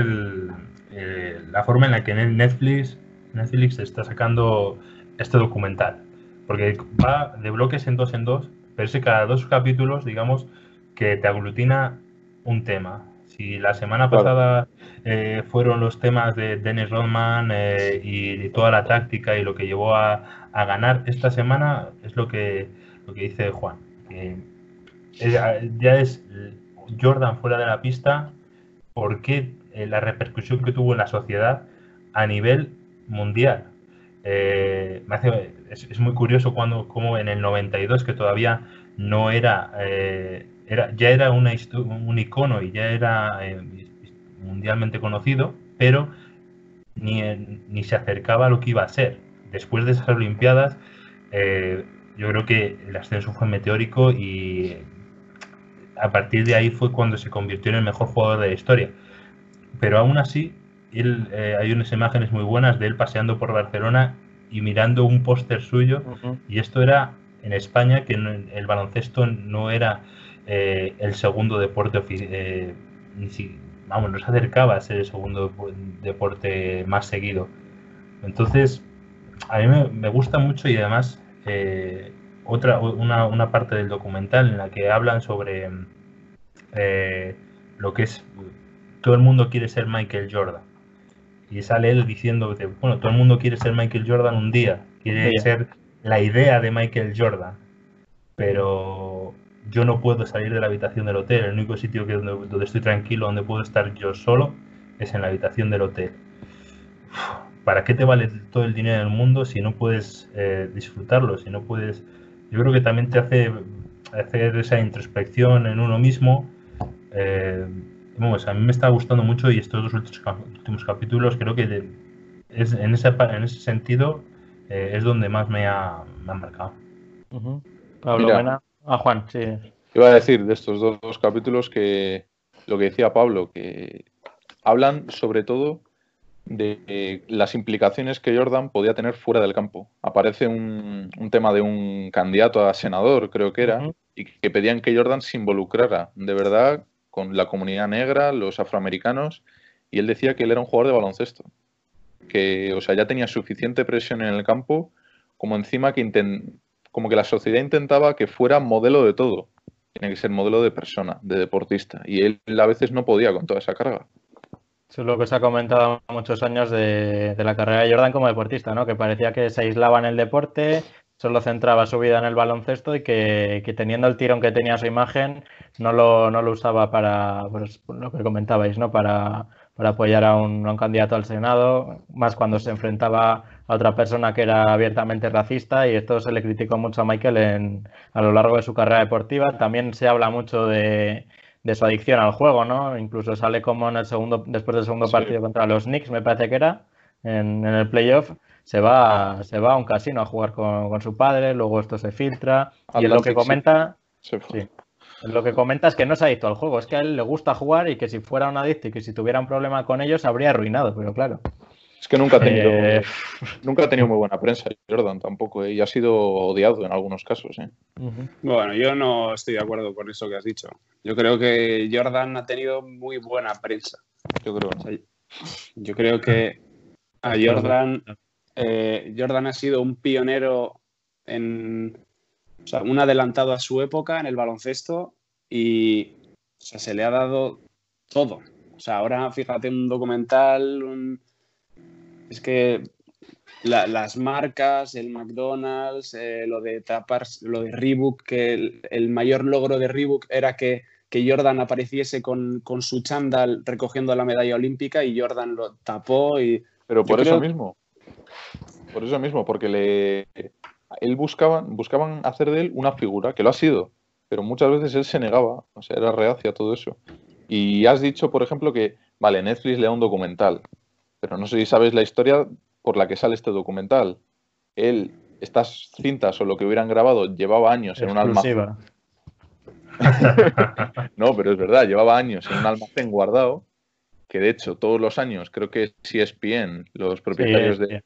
eh, la forma en la que Netflix, Netflix está sacando este documental porque va de bloques en dos en dos, pero es que cada dos capítulos, digamos, que te aglutina un tema. Si la semana pasada eh, fueron los temas de Dennis Rodman eh, y, toda la táctica y lo que llevó a, ganar, esta semana es lo que, lo que dice Juan. ya es Jordan fuera de la pista, porque eh, la repercusión que tuvo en la sociedad a nivel mundial. Eh, es, muy curioso cuando, como en el 92, que todavía no era, eh, era ya era un icono y ya era eh, mundialmente conocido, pero ni, ni, se acercaba a lo que iba a ser. Después de esas Olimpiadas, yo creo que el ascenso fue meteórico y a partir de ahí fue cuando se convirtió en el mejor jugador de la historia. Pero aún así, él, eh, hay unas imágenes muy buenas de él paseando por Barcelona y mirando un póster suyo. Y esto era en España, que el baloncesto no era eh, el segundo deporte. Eh, vamos, no se acercaba a ser el segundo deporte más seguido. Entonces, a mí me, gusta mucho y además eh, otra una, una, parte del documental en la que hablan sobre lo que es todo el mundo quiere ser Michael Jordan y sale él diciendo que, bueno, todo el mundo quiere ser Michael Jordan un día, quiere ser la idea de Michael Jordan, pero yo no puedo salir de la habitación del hotel, el único sitio que donde, estoy tranquilo, donde puedo estar yo solo, es en la habitación del hotel. ¿Para qué te vale todo el dinero del mundo si no puedes eh, disfrutarlo, si no puedes... Yo creo que también te hace hacer esa introspección en uno mismo. Eh, a mí me está gustando mucho y estos dos últimos capítulos creo que es, en, ese, en ese sentido eh, es donde más me ha, marcado. Pablo Mira, a Juan, sí. Iba a decir de estos dos, capítulos que lo que decía Pablo, que hablan sobre todo de las implicaciones que Jordan podía tener fuera del campo. Aparece un, tema de un candidato a senador, creo que era, y que pedían que Jordan se involucrara de verdad con la comunidad negra, los afroamericanos, y él decía que él era un jugador de baloncesto. Que, o sea, ya tenía suficiente presión en el campo, como encima que como que la sociedad intentaba que fuera modelo de todo. Tiene que ser modelo de persona, de deportista. Y él a veces no podía con toda esa carga. Eso es lo que se ha comentado muchos años de, de, la carrera de Jordan como deportista, ¿no? Que parecía que se aislaba en el deporte, solo centraba su vida en el baloncesto y que, teniendo el tirón que tenía su imagen no lo, no lo usaba para pues, lo que comentabais, ¿no? Para, para apoyar a un, candidato al Senado, más cuando se enfrentaba a otra persona que era abiertamente racista y esto se le criticó mucho a Michael en, a lo largo de su carrera deportiva. También se habla mucho de, su adicción al juego, ¿no? Incluso sale como en el segundo, después del segundo partido contra los Knicks, me parece que era, en, en el playoff, se va, se va a un casino a jugar con, su padre, luego esto se filtra. y en lo que comenta. lo que comenta es que no se ha adicto al juego, es que a él le gusta jugar y que si fuera un adicto y que si tuviera un problema con ellos habría arruinado, pero claro. Es que nunca ha tenido, eh, nunca ha tenido muy buena prensa, Jordan tampoco, ¿eh? y ha sido odiado en algunos casos. ¿eh? Bueno, yo no estoy de acuerdo con eso que has dicho. Yo creo que Jordan ha tenido muy buena prensa. Yo creo. yo creo que a Jordan eh, Jordan ha sido un pionero en, o sea, un adelantado a su época en el baloncesto y se le ha dado todo. O sea, ahora fíjate un documental, es que las marcas, el McDonald's, eh, lo de tapas, lo de Reebok, que el, mayor logro de Reebok era que, Jordan apareciese con, su chándal recogiendo la medalla olímpica y Jordan lo tapó y... Pero por eso mismo. Por eso mismo, porque le él buscaban, buscaban hacer de él una figura, que lo ha sido, pero muchas veces él se negaba, o sea, era reacia a todo eso. Y has dicho, por ejemplo, que, vale, Netflix le da un documental, pero no sé si sabes la historia por la que sale este documental. Él, estas cintas o lo que hubieran grabado, llevaba años en un almacén. no, pero es verdad, llevaba años en un almacén guardado que de hecho todos los años, creo que es ESPN, los propietarios de...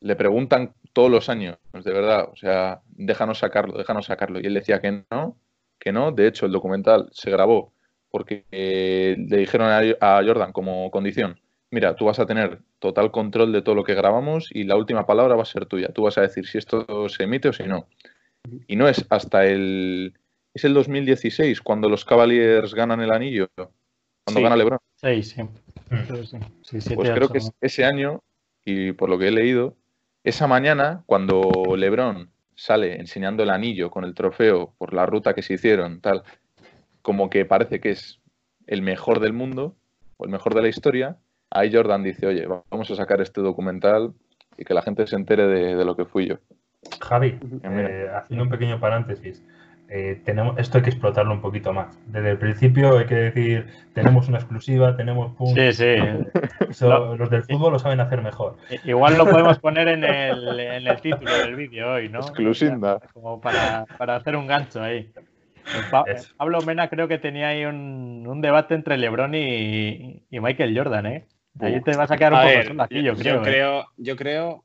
Le preguntan todos los años, de verdad, o sea, déjanos sacarlo, déjanos sacarlo. Y él decía que no, que no. De hecho, el documental se grabó porque eh, le dijeron a, Jordan como condición, mira, tú vas a tener total control de todo lo que grabamos y la última palabra va a ser tuya. Tú vas a decir si esto se emite o si no. Y no es hasta el... Es el 2016 cuando los Cavaliers ganan el anillo cuando gana LeBron. Sí, sí. Mm. pues creo que es ese año, y por lo que he leído, esa mañana, cuando LeBron sale enseñando el anillo con el trofeo por la ruta que se hicieron, tal, como que parece que es el mejor del mundo o el mejor de la historia, ahí Jordan dice, oye, vamos a sacar este documental y que la gente se entere de, lo que fui yo. Javi, eh, haciendo un pequeño paréntesis, eh, tenemos, esto hay que explotarlo un poquito más. Desde el principio hay que decir, tenemos una exclusiva, tenemos Sí, sí. los del fútbol lo saben hacer mejor. Igual lo podemos poner en el, en el título del vídeo hoy, ¿no? Exclusiva. Como para, para hacer un gancho ahí. Pues Pablo Mena creo que tenía ahí un, un debate entre LeBron y, y, Michael Jordan, ¿eh? Ahí te vas a quedar un poco solo aquí, yo, creo. Yo, ¿eh? creo, yo creo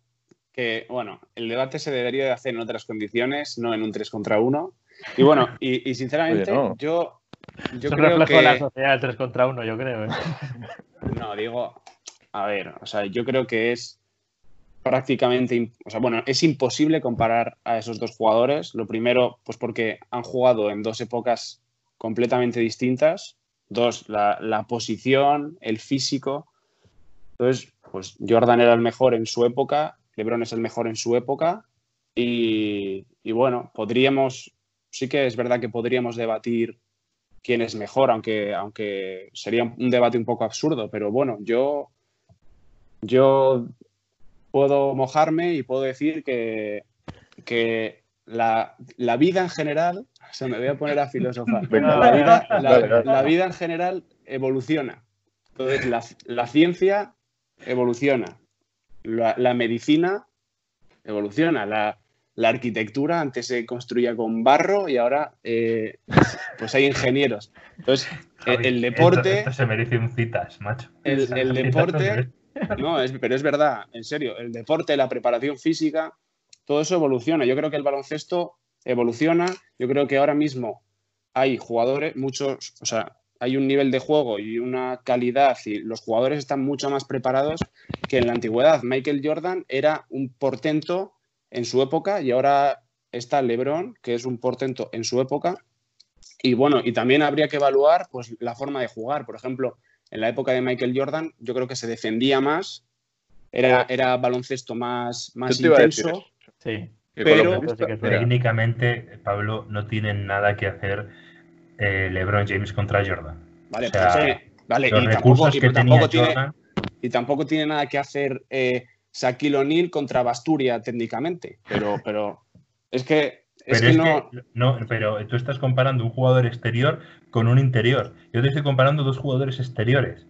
que, bueno, el debate se debería de hacer en otras condiciones, no en un 3 contra 1. Y bueno, y, sinceramente, yo, yo creo reflejo que... de la sociedad del 3 contra 1, yo creo. ¿eh? No, digo, a ver, o sea, yo creo que es prácticamente, o sea, bueno, es imposible comparar a esos dos jugadores. Lo primero, pues porque han jugado en dos épocas completamente distintas. Dos, la, la posición, el físico. Entonces, pues Jordan era el mejor en su época, LeBron es el mejor en su época. Y, y, bueno, podríamos, sí que es verdad que podríamos debatir quién es mejor, aunque, aunque sería un debate un poco absurdo, pero bueno, yo, yo puedo mojarme y puedo decir que, que la, vida en general, se me voy a poner a filosofar, la, vida, la, vida, en general evoluciona. Entonces, la, ciencia evoluciona, la, medicina evoluciona, la, arquitectura antes se construía con barro y ahora eh, pues hay ingenieros. Entonces, el, deporte... Esto, se merece un citas, macho. El, el deporte no, pero es verdad, en serio, el deporte, la preparación física, todo eso evoluciona. Yo creo que el baloncesto evoluciona. Yo creo que ahora mismo hay jugadores, muchos, o sea, hay un nivel de juego y una calidad y los jugadores están mucho más preparados que en la antigüedad. Michael Jordan era un portento en su época y ahora está LeBron, que es un portento en su época. Y bueno, y también habría que evaluar pues, la forma de jugar. Por ejemplo, en la época de Michael Jordan, yo creo que se defendía más, era, era baloncesto más, más intenso. Sí. Pero técnicamente, Pablo, no tiene nada que hacer eh, LeBron James contra Jordan. Vale, vale y, tampoco, tiene, y tampoco tiene nada que hacer eh, Shaquille O'Neal contra Basturia técnicamente. Pero, pero es que pero es que no... pero tú estás comparando un jugador exterior con un interior. Yo te estoy comparando dos jugadores exteriores.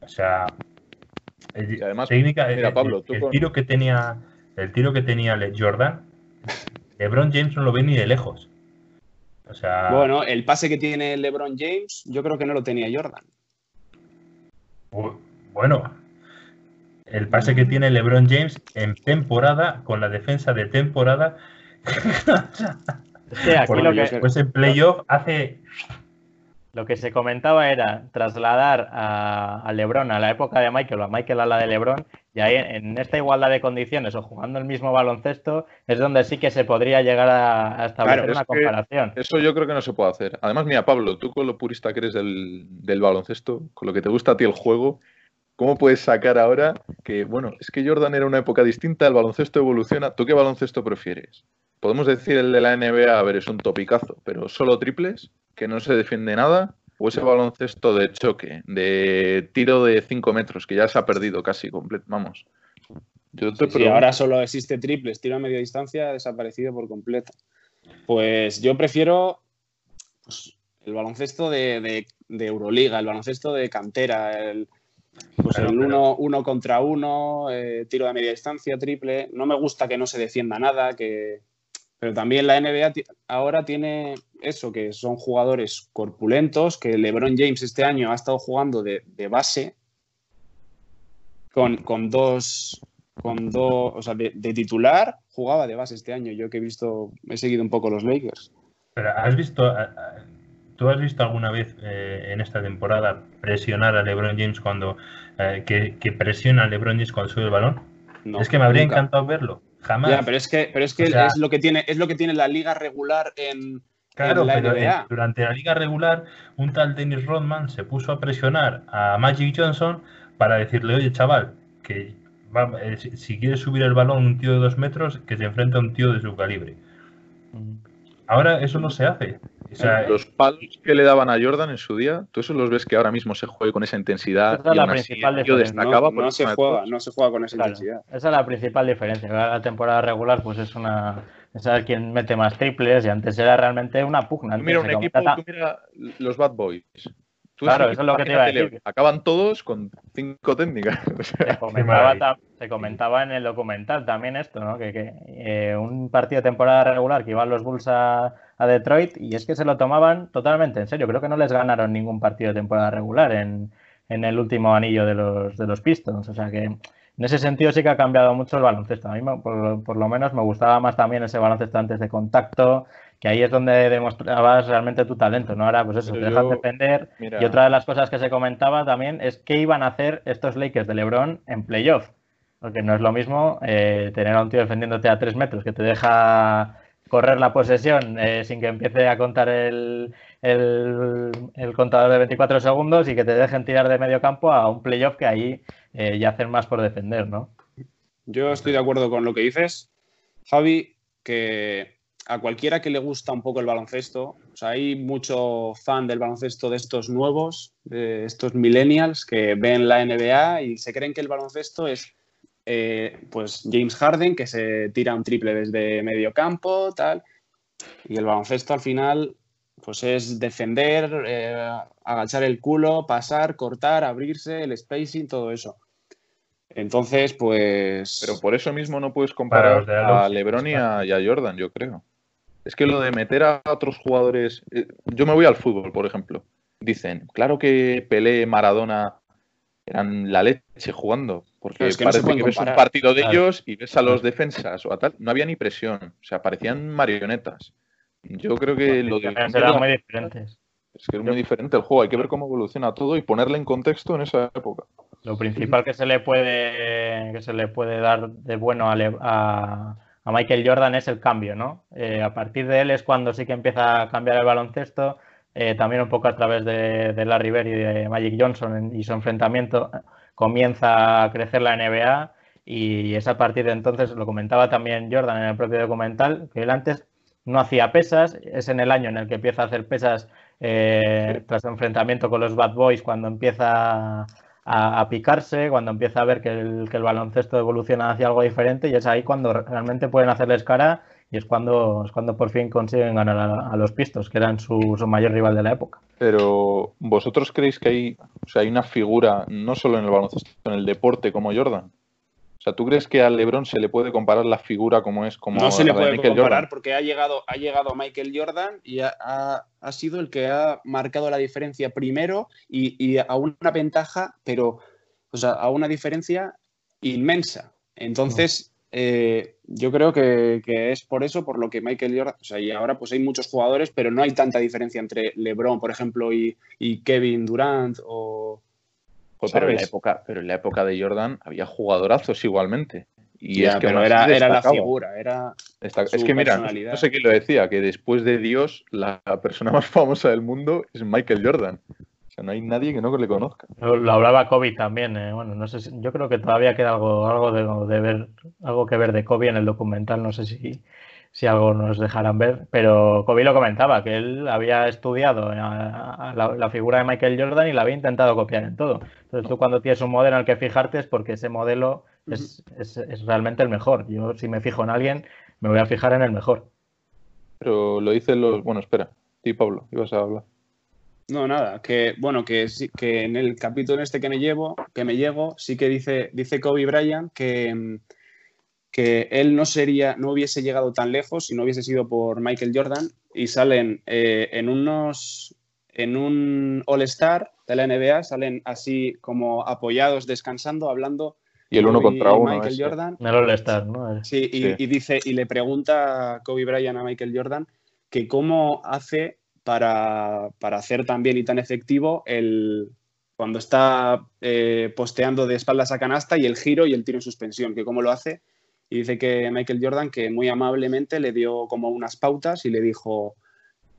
O sea, el, además, técnica, mira, Pablo, el, tiro que tenía el tiro que tenía Jordan, LeBron James no lo ve ni de lejos. O sea, bueno, el pase que tiene LeBron James, yo creo que no lo tenía Jordan. Bueno, el pase que tiene LeBron James en temporada, con la defensa de temporada, lo que, pues en playoff hace. Lo que se comentaba era trasladar a, LeBron a la época de Michael o a Michael a la de LeBron, y ahí en esta igualdad de condiciones o jugando el mismo baloncesto es donde sí que se podría llegar a, establecer una comparación. Eso yo creo que no se puede hacer. Además, mira, Pablo, tú con lo purista que eres del, del baloncesto, con lo que te gusta a ti el juego, ¿Cómo puedes sacar ahora que, bueno, es que Jordan era una época distinta, el baloncesto evoluciona? ¿Tú qué baloncesto prefieres? Podemos decir el de la NBA, a ver, es un topicazo, pero solo triples, que no se defiende nada, o ese baloncesto de choque, de tiro de 5 metros, que ya se ha perdido casi completo, vamos. Yo ahora solo existe triples, tiro a media distancia, ha desaparecido por completo. Pues yo prefiero pues, el baloncesto de, Euroliga, el baloncesto de cantera, el, pues el uno, uno, contra uno, eh, tiro de media distancia, triple. No me gusta que no se defienda nada, que, pero también la NBA ahora tiene eso, que son jugadores corpulentos, que LeBron James este año ha estado jugando de, base con, dos, con dos, o sea, de, titular jugaba de base este año. Yo que he visto, he seguido un poco los Lakers. Pero has visto, ¿tú has visto alguna vez eh, en esta temporada presionar a LeBron James cuando, eh, que, presiona a LeBron James cuando sube el balón? es que me habría encantado verlo. Jamás. pero es que, pero es, que es, lo que tiene, es lo que tiene la liga regular en, claro, la pero NBA. durante la liga regular, un tal Dennis Rodman se puso a presionar a Magic Johnson para decirle, oye, chaval, que eh, si quieres subir el balón un tío de dos metros, que se enfrente a un tío de su calibre. Ahora eso no se hace. Los palos que le daban a Jordan en su día, tú esos los ves que ahora mismo se juegue con esa intensidad. Esa es la principal diferencia. No, se juega, no se juega con esa intensidad. Esa es la principal diferencia. La temporada regular pues es una de saber quién mete más triples y antes era realmente una pugna. mira un equipo, tú mira los Bad Boys. Claro, eso es lo que te iba a decir. Acaban todos con cinco técnicas. se, comentaba, en el documental también esto, ¿no? Que, eh, un partido de temporada regular que iban los Bulls a, Detroit y es que se lo tomaban totalmente en serio. Creo que no les ganaron ningún partido de temporada regular en, en el último anillo de los, de los Pistons. O sea que en ese sentido sí que ha cambiado mucho el baloncesto. A mí, por, lo menos, me gustaba más también ese baloncesto antes de contacto, que ahí es donde demostrabas realmente tu talento, ¿no? Ahora, pues eso, te dejas defender. Y otra de las cosas que se comentaba también es qué iban a hacer estos Lakers de LeBron en playoff. Porque no es lo mismo eh, tener a un tío defendiéndote a tres metros que te deja correr la posesión eh, sin que empiece a contar el, el, el, contador de 24 segundos y que te dejen tirar de medio campo a un playoff que ahí eh, ya hacen más por defender, ¿no? Yo estoy de acuerdo con lo que dices, Javi, que a cualquiera que le gusta un poco el baloncesto, o sea, hay mucho fan del baloncesto de estos nuevos, de estos millennials que ven la NBA y se creen que el baloncesto es eh, pues James Harden que se tira un triple desde medio campo, tal. Y el baloncesto al final pues es defender, eh, agachar el culo, pasar, cortar, abrirse, el spacing, todo eso. Entonces, pues. Pero por eso mismo no puedes comparar a LeBron y a, Jordan, yo creo. Es que lo de meter a otros jugadores. Eh, yo me voy al fútbol, por ejemplo. Dicen, claro que Pelé, Maradona eran la leche jugando. Porque parece que ves un partido de ellos y ves a los defensas o a tal. No había ni presión. O sea, parecían marionetas. Yo creo que lo de. Eran muy diferentes. Es que es muy diferente el juego. Hay que ver cómo evoluciona todo y ponerle en contexto en esa época. Lo principal que se le puede, que se le puede dar de bueno a, a, Michael Jordan es el cambio, ¿no? Eh, a partir de él es cuando sí que empieza a cambiar el baloncesto. Eh, también un poco a través de, de, Larry Bird y de Magic Johnson y su enfrentamiento comienza a crecer la NBA y es a partir de entonces, lo comentaba también Jordan en el propio documental, que él antes no hacía pesas, es en el año en el que empieza a hacer pesas eh, tras enfrentamiento con los Bad Boys, cuando empieza a, picarse, cuando empieza a ver que el, que el, baloncesto evoluciona hacia algo diferente y es ahí cuando realmente pueden hacerles cara y es cuando, es cuando por fin consiguen ganar a, los Pistos, que eran su, su, mayor rival de la época. Pero vosotros creéis que hay, o sea, hay una figura, no solo en el baloncesto, en el deporte como Jordan, sea, ¿tú crees que a LeBron se le puede comparar la figura como es como No se le puede comparar porque ha llegado, ha llegado Michael Jordan y ha, ha, sido el que ha marcado la diferencia primero y, y, a una ventaja, pero o sea, a una diferencia inmensa. Entonces, eh, yo creo que, que, es por eso, por lo que Michael Jordan, o sea, y ahora pues hay muchos jugadores, pero no hay tanta diferencia entre LeBron, por ejemplo, y, y Kevin Durant o pero, en la época, pero en la época de Jordan había jugadorazos igualmente. Y es que era, era, la figura, era. es que mira, no, sé quién lo decía, que después de Dios, la persona más famosa del mundo es Michael Jordan. O sea, no hay nadie que no le conozca. Lo, hablaba Kobe también. Eh, bueno, no sé yo creo que todavía queda algo, algo de, de, ver, algo que ver de Kobe en el documental. No sé si, si algo nos dejarán ver, pero Kobe lo comentaba, que él había estudiado la, figura de Michael Jordan y la había intentado copiar en todo. Entonces tú cuando tienes un modelo en el que fijarte es porque ese modelo es, realmente el mejor. Yo si me fijo en alguien, me voy a fijar en el mejor. Pero lo dicen los... Bueno, espera, sí, Pablo, ibas a hablar. No, nada, que bueno, que sí, que en el capítulo este que me llevo, que me llego, sí que dice, dice Kobe Bryant que que él no sería, no hubiese llegado tan lejos si no hubiese sido por Michael Jordan y salen eh, en unos en un All Star de la NBA salen así como apoyados descansando hablando y el uno contra uno Michael Jordan. El All Star ¿no? sí, y, dice y le pregunta Kobe Bryant a Michael Jordan que cómo hace para, para hacer tan bien y tan efectivo el cuando está eh, posteando de espaldas a canasta y el giro y el tiro en suspensión que cómo lo hace y dice que Michael Jordan, que muy amablemente le dio como unas pautas y le dijo,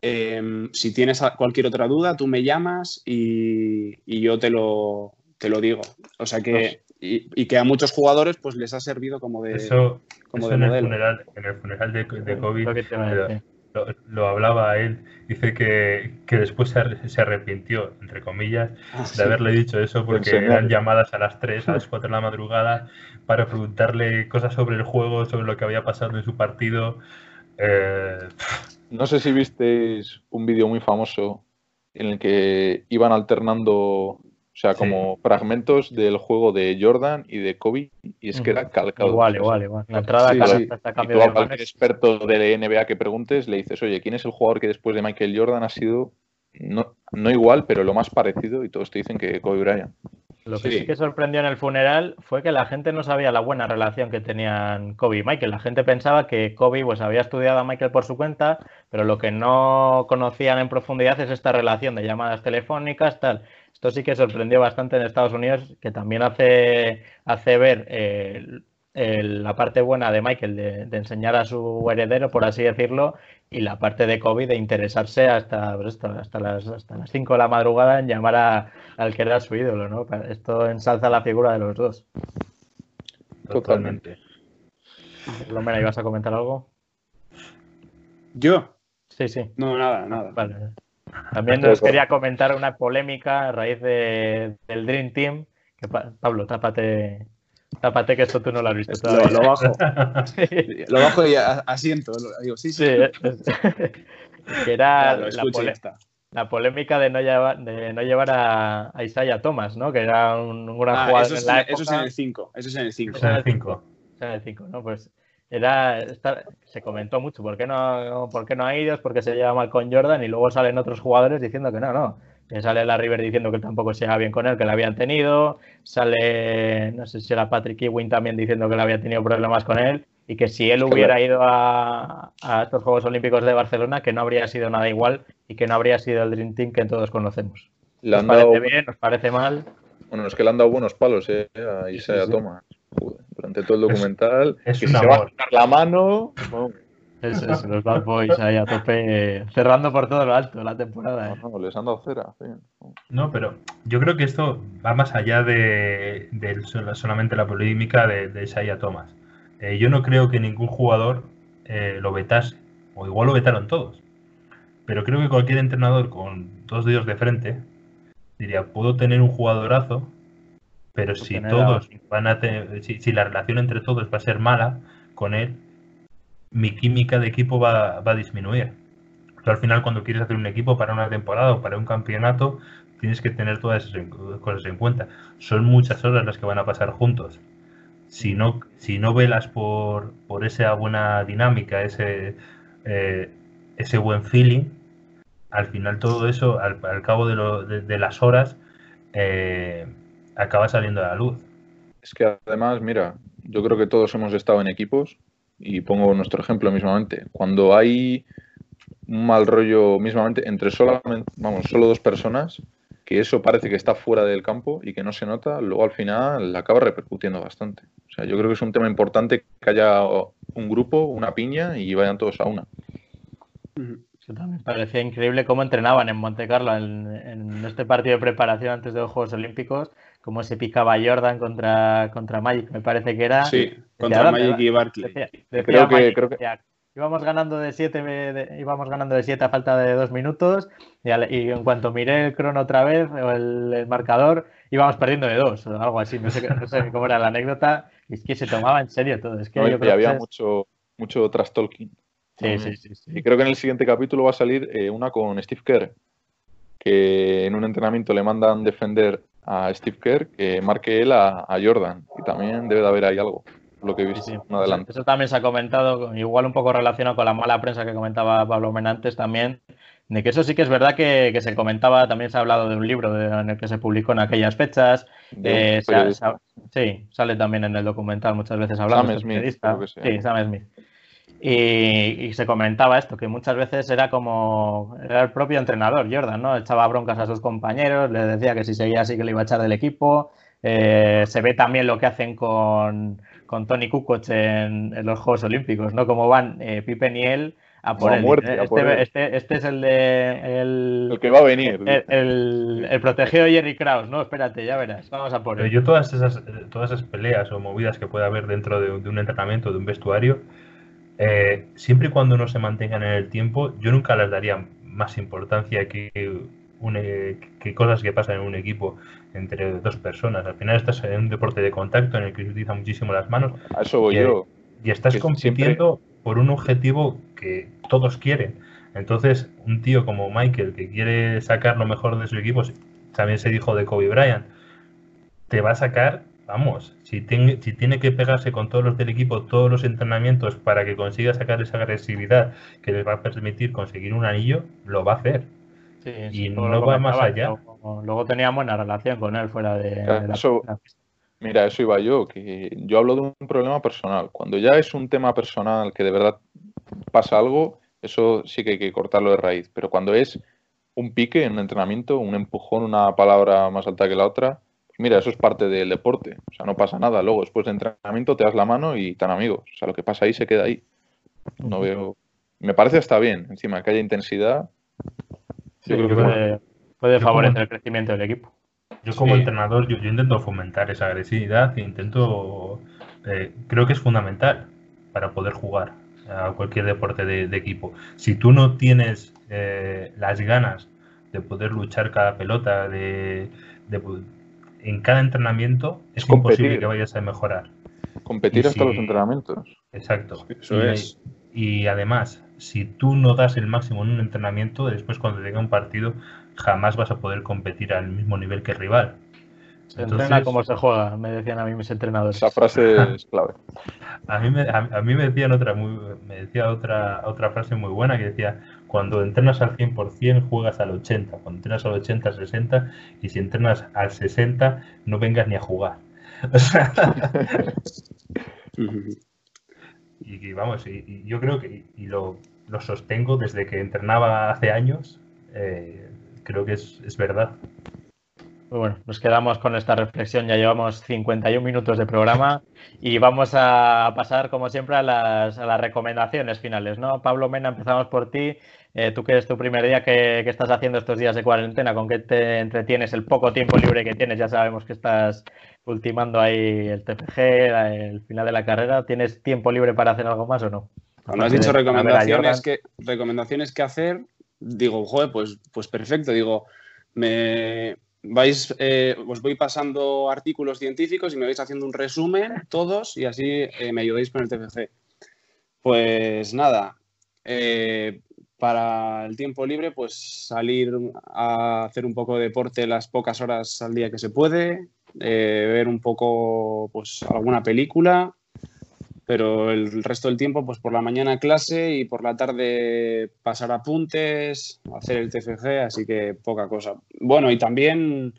em, si tienes cualquier otra duda, tú me llamas y, yo te lo, te lo digo. O sea que, y, que a muchos jugadores pues les ha servido como de, eso, como en, El funeral, en el funeral de, de COVID lo, hablaba él, dice que, después se, arrepintió, entre comillas, ah, de haberle dicho eso porque eran llamadas a las 3, a las 4 de la madrugada para preguntarle cosas sobre el juego, sobre lo que había pasado en su partido. Eh, no sé si visteis un vídeo muy famoso en el que iban alternando, o sea, como fragmentos del juego de Jordan y de Kobe, y es que era calcado. Igual, igual, igual. La entrada sí, Y tú a cualquier experto de NBA que preguntes le dices, oye, ¿quién es el jugador que después de Michael Jordan ha sido, no, no igual, pero lo más parecido? Y todos te dicen que Kobe Bryant. Lo que sí. que sorprendió en el funeral fue que la gente no sabía la buena relación que tenían Kobe y Michael. La gente pensaba que Kobe pues, había estudiado a Michael por su cuenta, pero lo que no conocían en profundidad es esta relación de llamadas telefónicas, tal. Esto sí que sorprendió bastante en Estados Unidos, que también hace, hace ver eh, la parte buena de Michael de, enseñar a su heredero, por así decirlo, y la parte de Kobe de interesarse hasta, hasta, las, hasta las 5 de la madrugada en llamar a, al que era su ídolo. ¿no? Esto ensalza la figura de los dos. Totalmente. Lomena, ¿ibas a comentar algo? ¿Yo? Sí, sí. No, nada, nada. También nos quería comentar una polémica a raíz de, del Dream Team. Que, Pablo, tápate, Tápate que esto tú no lo has visto todavía. Lo, bajo. Lo bajo y asiento. Digo, sí, sí. que era la, polémica de no llevar, de no llevar a, Isaiah Thomas, ¿no? Que era un, gran ah, jugador eso es, en la Eso es en el 5. Eso es en el 5. Eso es en el 5. en el 5, ¿no? Pues era se comentó mucho. ¿Por qué, no, ¿Por qué no ha ido? porque se lleva mal con Jordan? Y luego salen otros jugadores diciendo que no, no sale la River diciendo que tampoco se lleva bien con él, que le habían tenido. Sale, no sé si era Patrick Ewing también diciendo que le había tenido problemas con él. Y que si él hubiera ido a, estos Juegos Olímpicos de Barcelona, que no habría sido nada igual y que no habría sido el Dream Team que todos conocemos. ¿Nos parece bien? ¿Nos parece mal? Bueno, es que le han dado buenos palos eh, a Isaiah Thomas. durante todo el documental. Es, que se va a la mano. Es, es, los Bad Boys ahí a tope, cerrando por todo lo alto la temporada. ¿eh? No, les han dado cera. No, pero yo creo que esto va más allá de, solamente la polémica de, de Isaiah Thomas. Eh, yo no creo que ningún jugador eh, lo vetase, o igual lo vetaron todos. Pero creo que cualquier entrenador con dos dedos de frente diría: Puedo tener un jugadorazo, pero si todos van a tener, si la relación entre todos va a ser mala con él, mi química de equipo va, a disminuir. al final, cuando quieres hacer un equipo para una temporada o para un campeonato, tienes que tener todas esas cosas en cuenta. Son muchas horas las que van a pasar juntos. Si no, si no velas por, por esa buena dinámica, ese, eh, ese buen feeling, al final todo eso, al, cabo de, las horas, eh, acaba saliendo a la luz. Es que además, mira, yo creo que todos hemos estado en equipos y pongo nuestro ejemplo mismamente, cuando hay un mal rollo mismamente entre solamente, vamos, solo dos personas, que eso parece que está fuera del campo y que no se nota, luego al final acaba repercutiendo bastante. O sea, yo creo que es un tema importante que haya un grupo, una piña y vayan todos a una. me parecía increíble cómo entrenaban en Monte Carlo en, este partido de preparación antes de los Juegos Olímpicos cómo se picaba Jordan contra, contra Magic, me parece que era. Sí, contra Magic y Barkley. creo, que, creo que... íbamos ganando de 7 íbamos ganando de siete a falta de dos minutos y, en cuanto miré el crono otra vez o el, marcador íbamos perdiendo de dos o algo así no sé, cómo era la anécdota y es que se tomaba en serio todo es que yo creo había mucho mucho trash talking. Sí, sí, sí, y creo que en el siguiente capítulo va a salir eh, una con Steve Kerr que en un entrenamiento le mandan defender a Steve Kerr que marque él a, Jordan. Y también debe de haber ahí algo, lo que he visto adelante. Eso también se ha comentado, igual un poco relacionado con la mala prensa que comentaba Pablo Menantes también, de que eso sí que es verdad que, se comentaba, también se ha hablado de un libro en el que se publicó en aquellas fechas. Eh, sí, sale también en el documental muchas veces hablando. Sam Smith, Sí, Sam Smith. Y, se comentaba esto, que muchas veces era como era el propio entrenador, Jordan, ¿no? Echaba broncas a sus compañeros, le decía que si seguía así que le iba a echar del equipo. Eh, se ve también lo que hacen con, Tony Kukoc en, los Juegos Olímpicos, ¿no? Como van eh, Pippen y él a por, él. Este, este, este, es el de. El, que va a venir. El, el, protegido de Jerry Krause, ¿no? Espérate, ya verás. Vamos a por él. yo todas esas, todas esas peleas o movidas que puede haber dentro de, de un entrenamiento, de un vestuario, eh, siempre y cuando no se mantengan en el tiempo, yo nunca les daría más importancia que, que cosas que pasan en un equipo entre dos personas. Al final estás en un deporte de contacto en el que se utiliza muchísimo las manos. A eso voy y, yo. Y estás compitiendo por un objetivo que todos quieren. Entonces, un tío como Michael que quiere sacar lo mejor de su equipo, también se dijo de Kobe Bryant, te va a sacar, vamos, si, si tiene que pegarse con todos los del equipo, todos los entrenamientos para que consiga sacar esa agresividad que les va a permitir conseguir un anillo, lo va a hacer. y no va más allá. Luego, tenía buena relación con él fuera de, la, Mira, eso iba yo, que yo hablo de un problema personal. Cuando ya es un tema personal que de verdad pasa algo, eso sí que hay que cortarlo de raíz. Pero cuando es un pique en un entrenamiento, un empujón, una palabra más alta que la otra, mira, eso es parte del deporte. O sea, no pasa nada. Luego, después de entrenamiento, te das la mano y tan amigos. O sea, lo que pasa ahí se queda ahí. No veo. Me parece hasta bien, encima, que haya intensidad. puede, favorecer el crecimiento del equipo. Yo como entrenador, yo, intento fomentar esa agresividad e intento, eh, creo que es fundamental para poder jugar a cualquier deporte de, equipo. Si tú no tienes eh, las ganas de poder luchar cada pelota, de, en cada entrenamiento, es imposible que vayas a mejorar. Competir hasta los entrenamientos. Exacto. Eso es. Y además, si tú no das el máximo en un entrenamiento, después cuando llega un partido jamás vas a poder competir al mismo nivel que el rival. Se entrena como se juega, me decían a mí mis entrenadores. Esa frase es clave. a, mí me, a, mí me decían otra, muy, me decía otra, otra frase muy buena que decía, cuando entrenas al 100% juegas al 80, cuando entrenas al 80 al 60 y si entrenas al 60 no vengas ni a jugar. y, vamos, y, yo creo que y lo, lo, sostengo desde que entrenaba hace años. Eh, creo que es, verdad. Pues bueno, nos quedamos con esta reflexión. Ya llevamos 51 minutos de programa y vamos a pasar, como siempre, a las, recomendaciones finales. ¿no? Pablo Mena, empezamos por ti. Eh, tú que es tu primer día, ¿qué, estás haciendo estos días de cuarentena? ¿Con qué te entretienes el poco tiempo libre que tienes? Ya sabemos que estás ultimando ahí el TFG, el final de la carrera. ¿Tienes tiempo libre para hacer algo más o no? Cuando has dicho recomendaciones que, recomendaciones que hacer, digo, joder, pues, pues perfecto, digo, me vais, eh, os voy pasando artículos científicos y me vais haciendo un resumen todos y así eh, me ayudáis con el TFG. Pues nada, eh, para el tiempo libre, pues salir a hacer un poco de deporte las pocas horas al día que se puede, ver un poco, pues alguna película pero el resto del tiempo, pues por la mañana clase y por la tarde pasar apuntes, hacer el TFG, así que poca cosa. Bueno, y también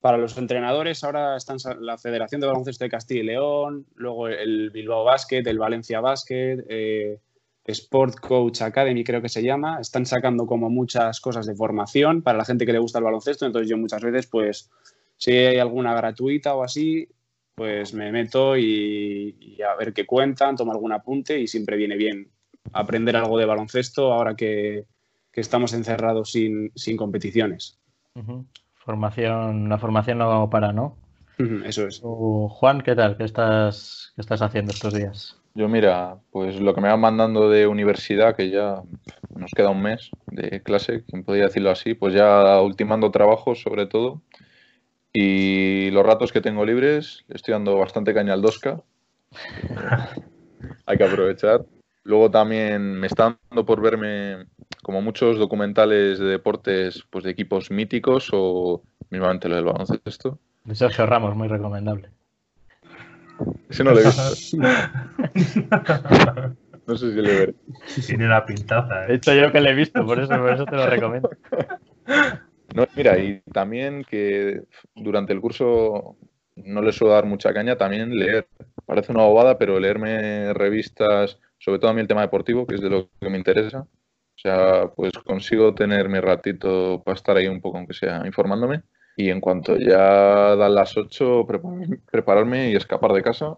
para los entrenadores, ahora están la Federación de Baloncesto de Castilla y León, luego el Bilbao Basket, el Valencia Basket, eh, Sport Coach Academy creo que se llama, están sacando como muchas cosas de formación para la gente que le gusta el baloncesto, entonces yo muchas veces pues si hay alguna gratuita o así, pues me meto y, a ver qué cuentan, tomo algún apunte y siempre viene bien aprender algo de baloncesto ahora que, estamos encerrados sin, competiciones. Formación, una formación no para, ¿no? eso es. Juan, ¿qué tal? ¿Qué estás, ¿Qué estás haciendo estos días? Yo mira, pues lo que me van mandando de universidad, que ya nos queda un mes de clase, quien podría decirlo así, pues ya ultimando trabajos sobre todo y los ratos que tengo libres, estoy dando bastante caña al 2K. Hay que aprovechar. Luego también me está dando por verme como muchos documentales de deportes pues de equipos míticos o mismamente lo del baloncesto. De Sergio Ramos, muy recomendable. Ese no lo he visto. no sé si le veré. Tiene una pintaza. ¿eh? He hecho yo que le he visto, por eso, por eso te lo recomiendo. No, mira, y también que durante el curso no le suelo dar mucha caña, también leer. Parece una bobada, pero leerme revistas, sobre todo a mí el tema deportivo, que es de lo que me interesa. O sea, pues consigo tener mi ratito para estar ahí un poco, aunque sea, informándome. Y en cuanto ya dan las 8, prepararme y escapar de casa,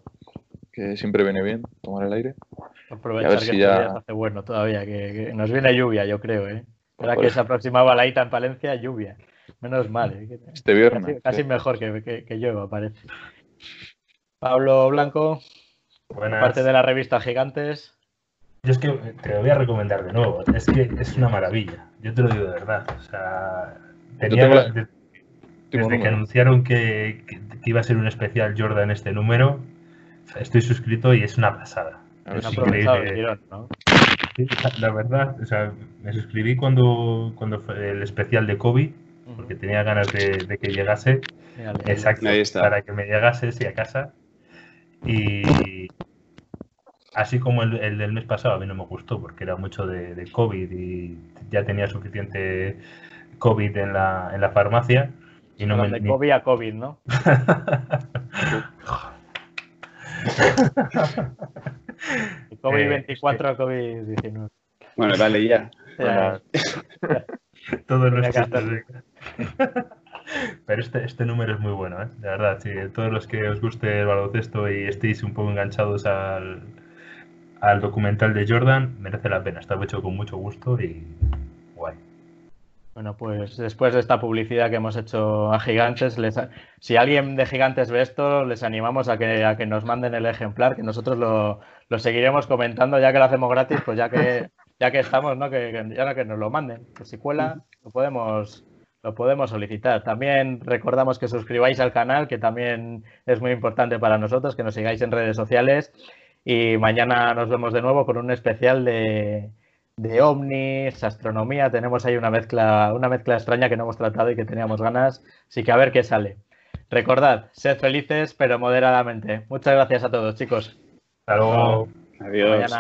que siempre viene bien tomar el aire. Aprovechar a ver si ya... hace bueno todavía, que, nos viene lluvia, yo creo, ¿eh? Era que se aproximaba la ITA en Palencia, lluvia. Menos mal. ¿eh? Este viernes. Casi, mejor que, que, que, llueva, parece. Pablo Blanco, parte de la revista Gigantes. Yo es que te lo voy a recomendar de nuevo. Es que es una maravilla. Yo te lo digo de verdad. O sea, tenía, desde, que anunciaron que, que, iba a ser un especial Jordan este número, estoy suscrito y es una pasada. Es increíble. la verdad, o sea, me suscribí cuando, cuando fue el especial de COVID, porque tenía ganas de, que llegase. Exacto, para que me llegase, sí, a casa. Y así como el, del mes pasado, a mí no me gustó, porque era mucho de, COVID y ya tenía suficiente COVID en la, en la farmacia. Y no me, de COVID a COVID, ¿no? COVID-24 a COVID-19. Bueno, dale ya. Todos los Pero este, este número es muy bueno, ¿eh? de verdad. Sí, todos los que os guste el baloncesto y estéis un poco enganchados al, al documental de Jordan, merece la pena. Está hecho con mucho gusto y. Bueno, pues después de esta publicidad que hemos hecho a Gigantes, si alguien de Gigantes ve esto, les animamos a que, a que nos manden el ejemplar, que nosotros lo, lo seguiremos comentando, ya que lo hacemos gratis, pues ya que, ya que estamos, ¿no? Que, ya que nos lo manden. Que si cuela, lo podemos, lo podemos solicitar. También recordamos que suscribáis al canal, que también es muy importante para nosotros, que nos sigáis en redes sociales. Y mañana nos vemos de nuevo con un especial de, de ovnis, astronomía. Tenemos ahí una mezcla, una mezcla extraña que no hemos tratado y que teníamos ganas. Así que a ver qué sale. Recordad, sed felices, pero moderadamente. Muchas gracias a todos, chicos. Hasta luego. Adiós.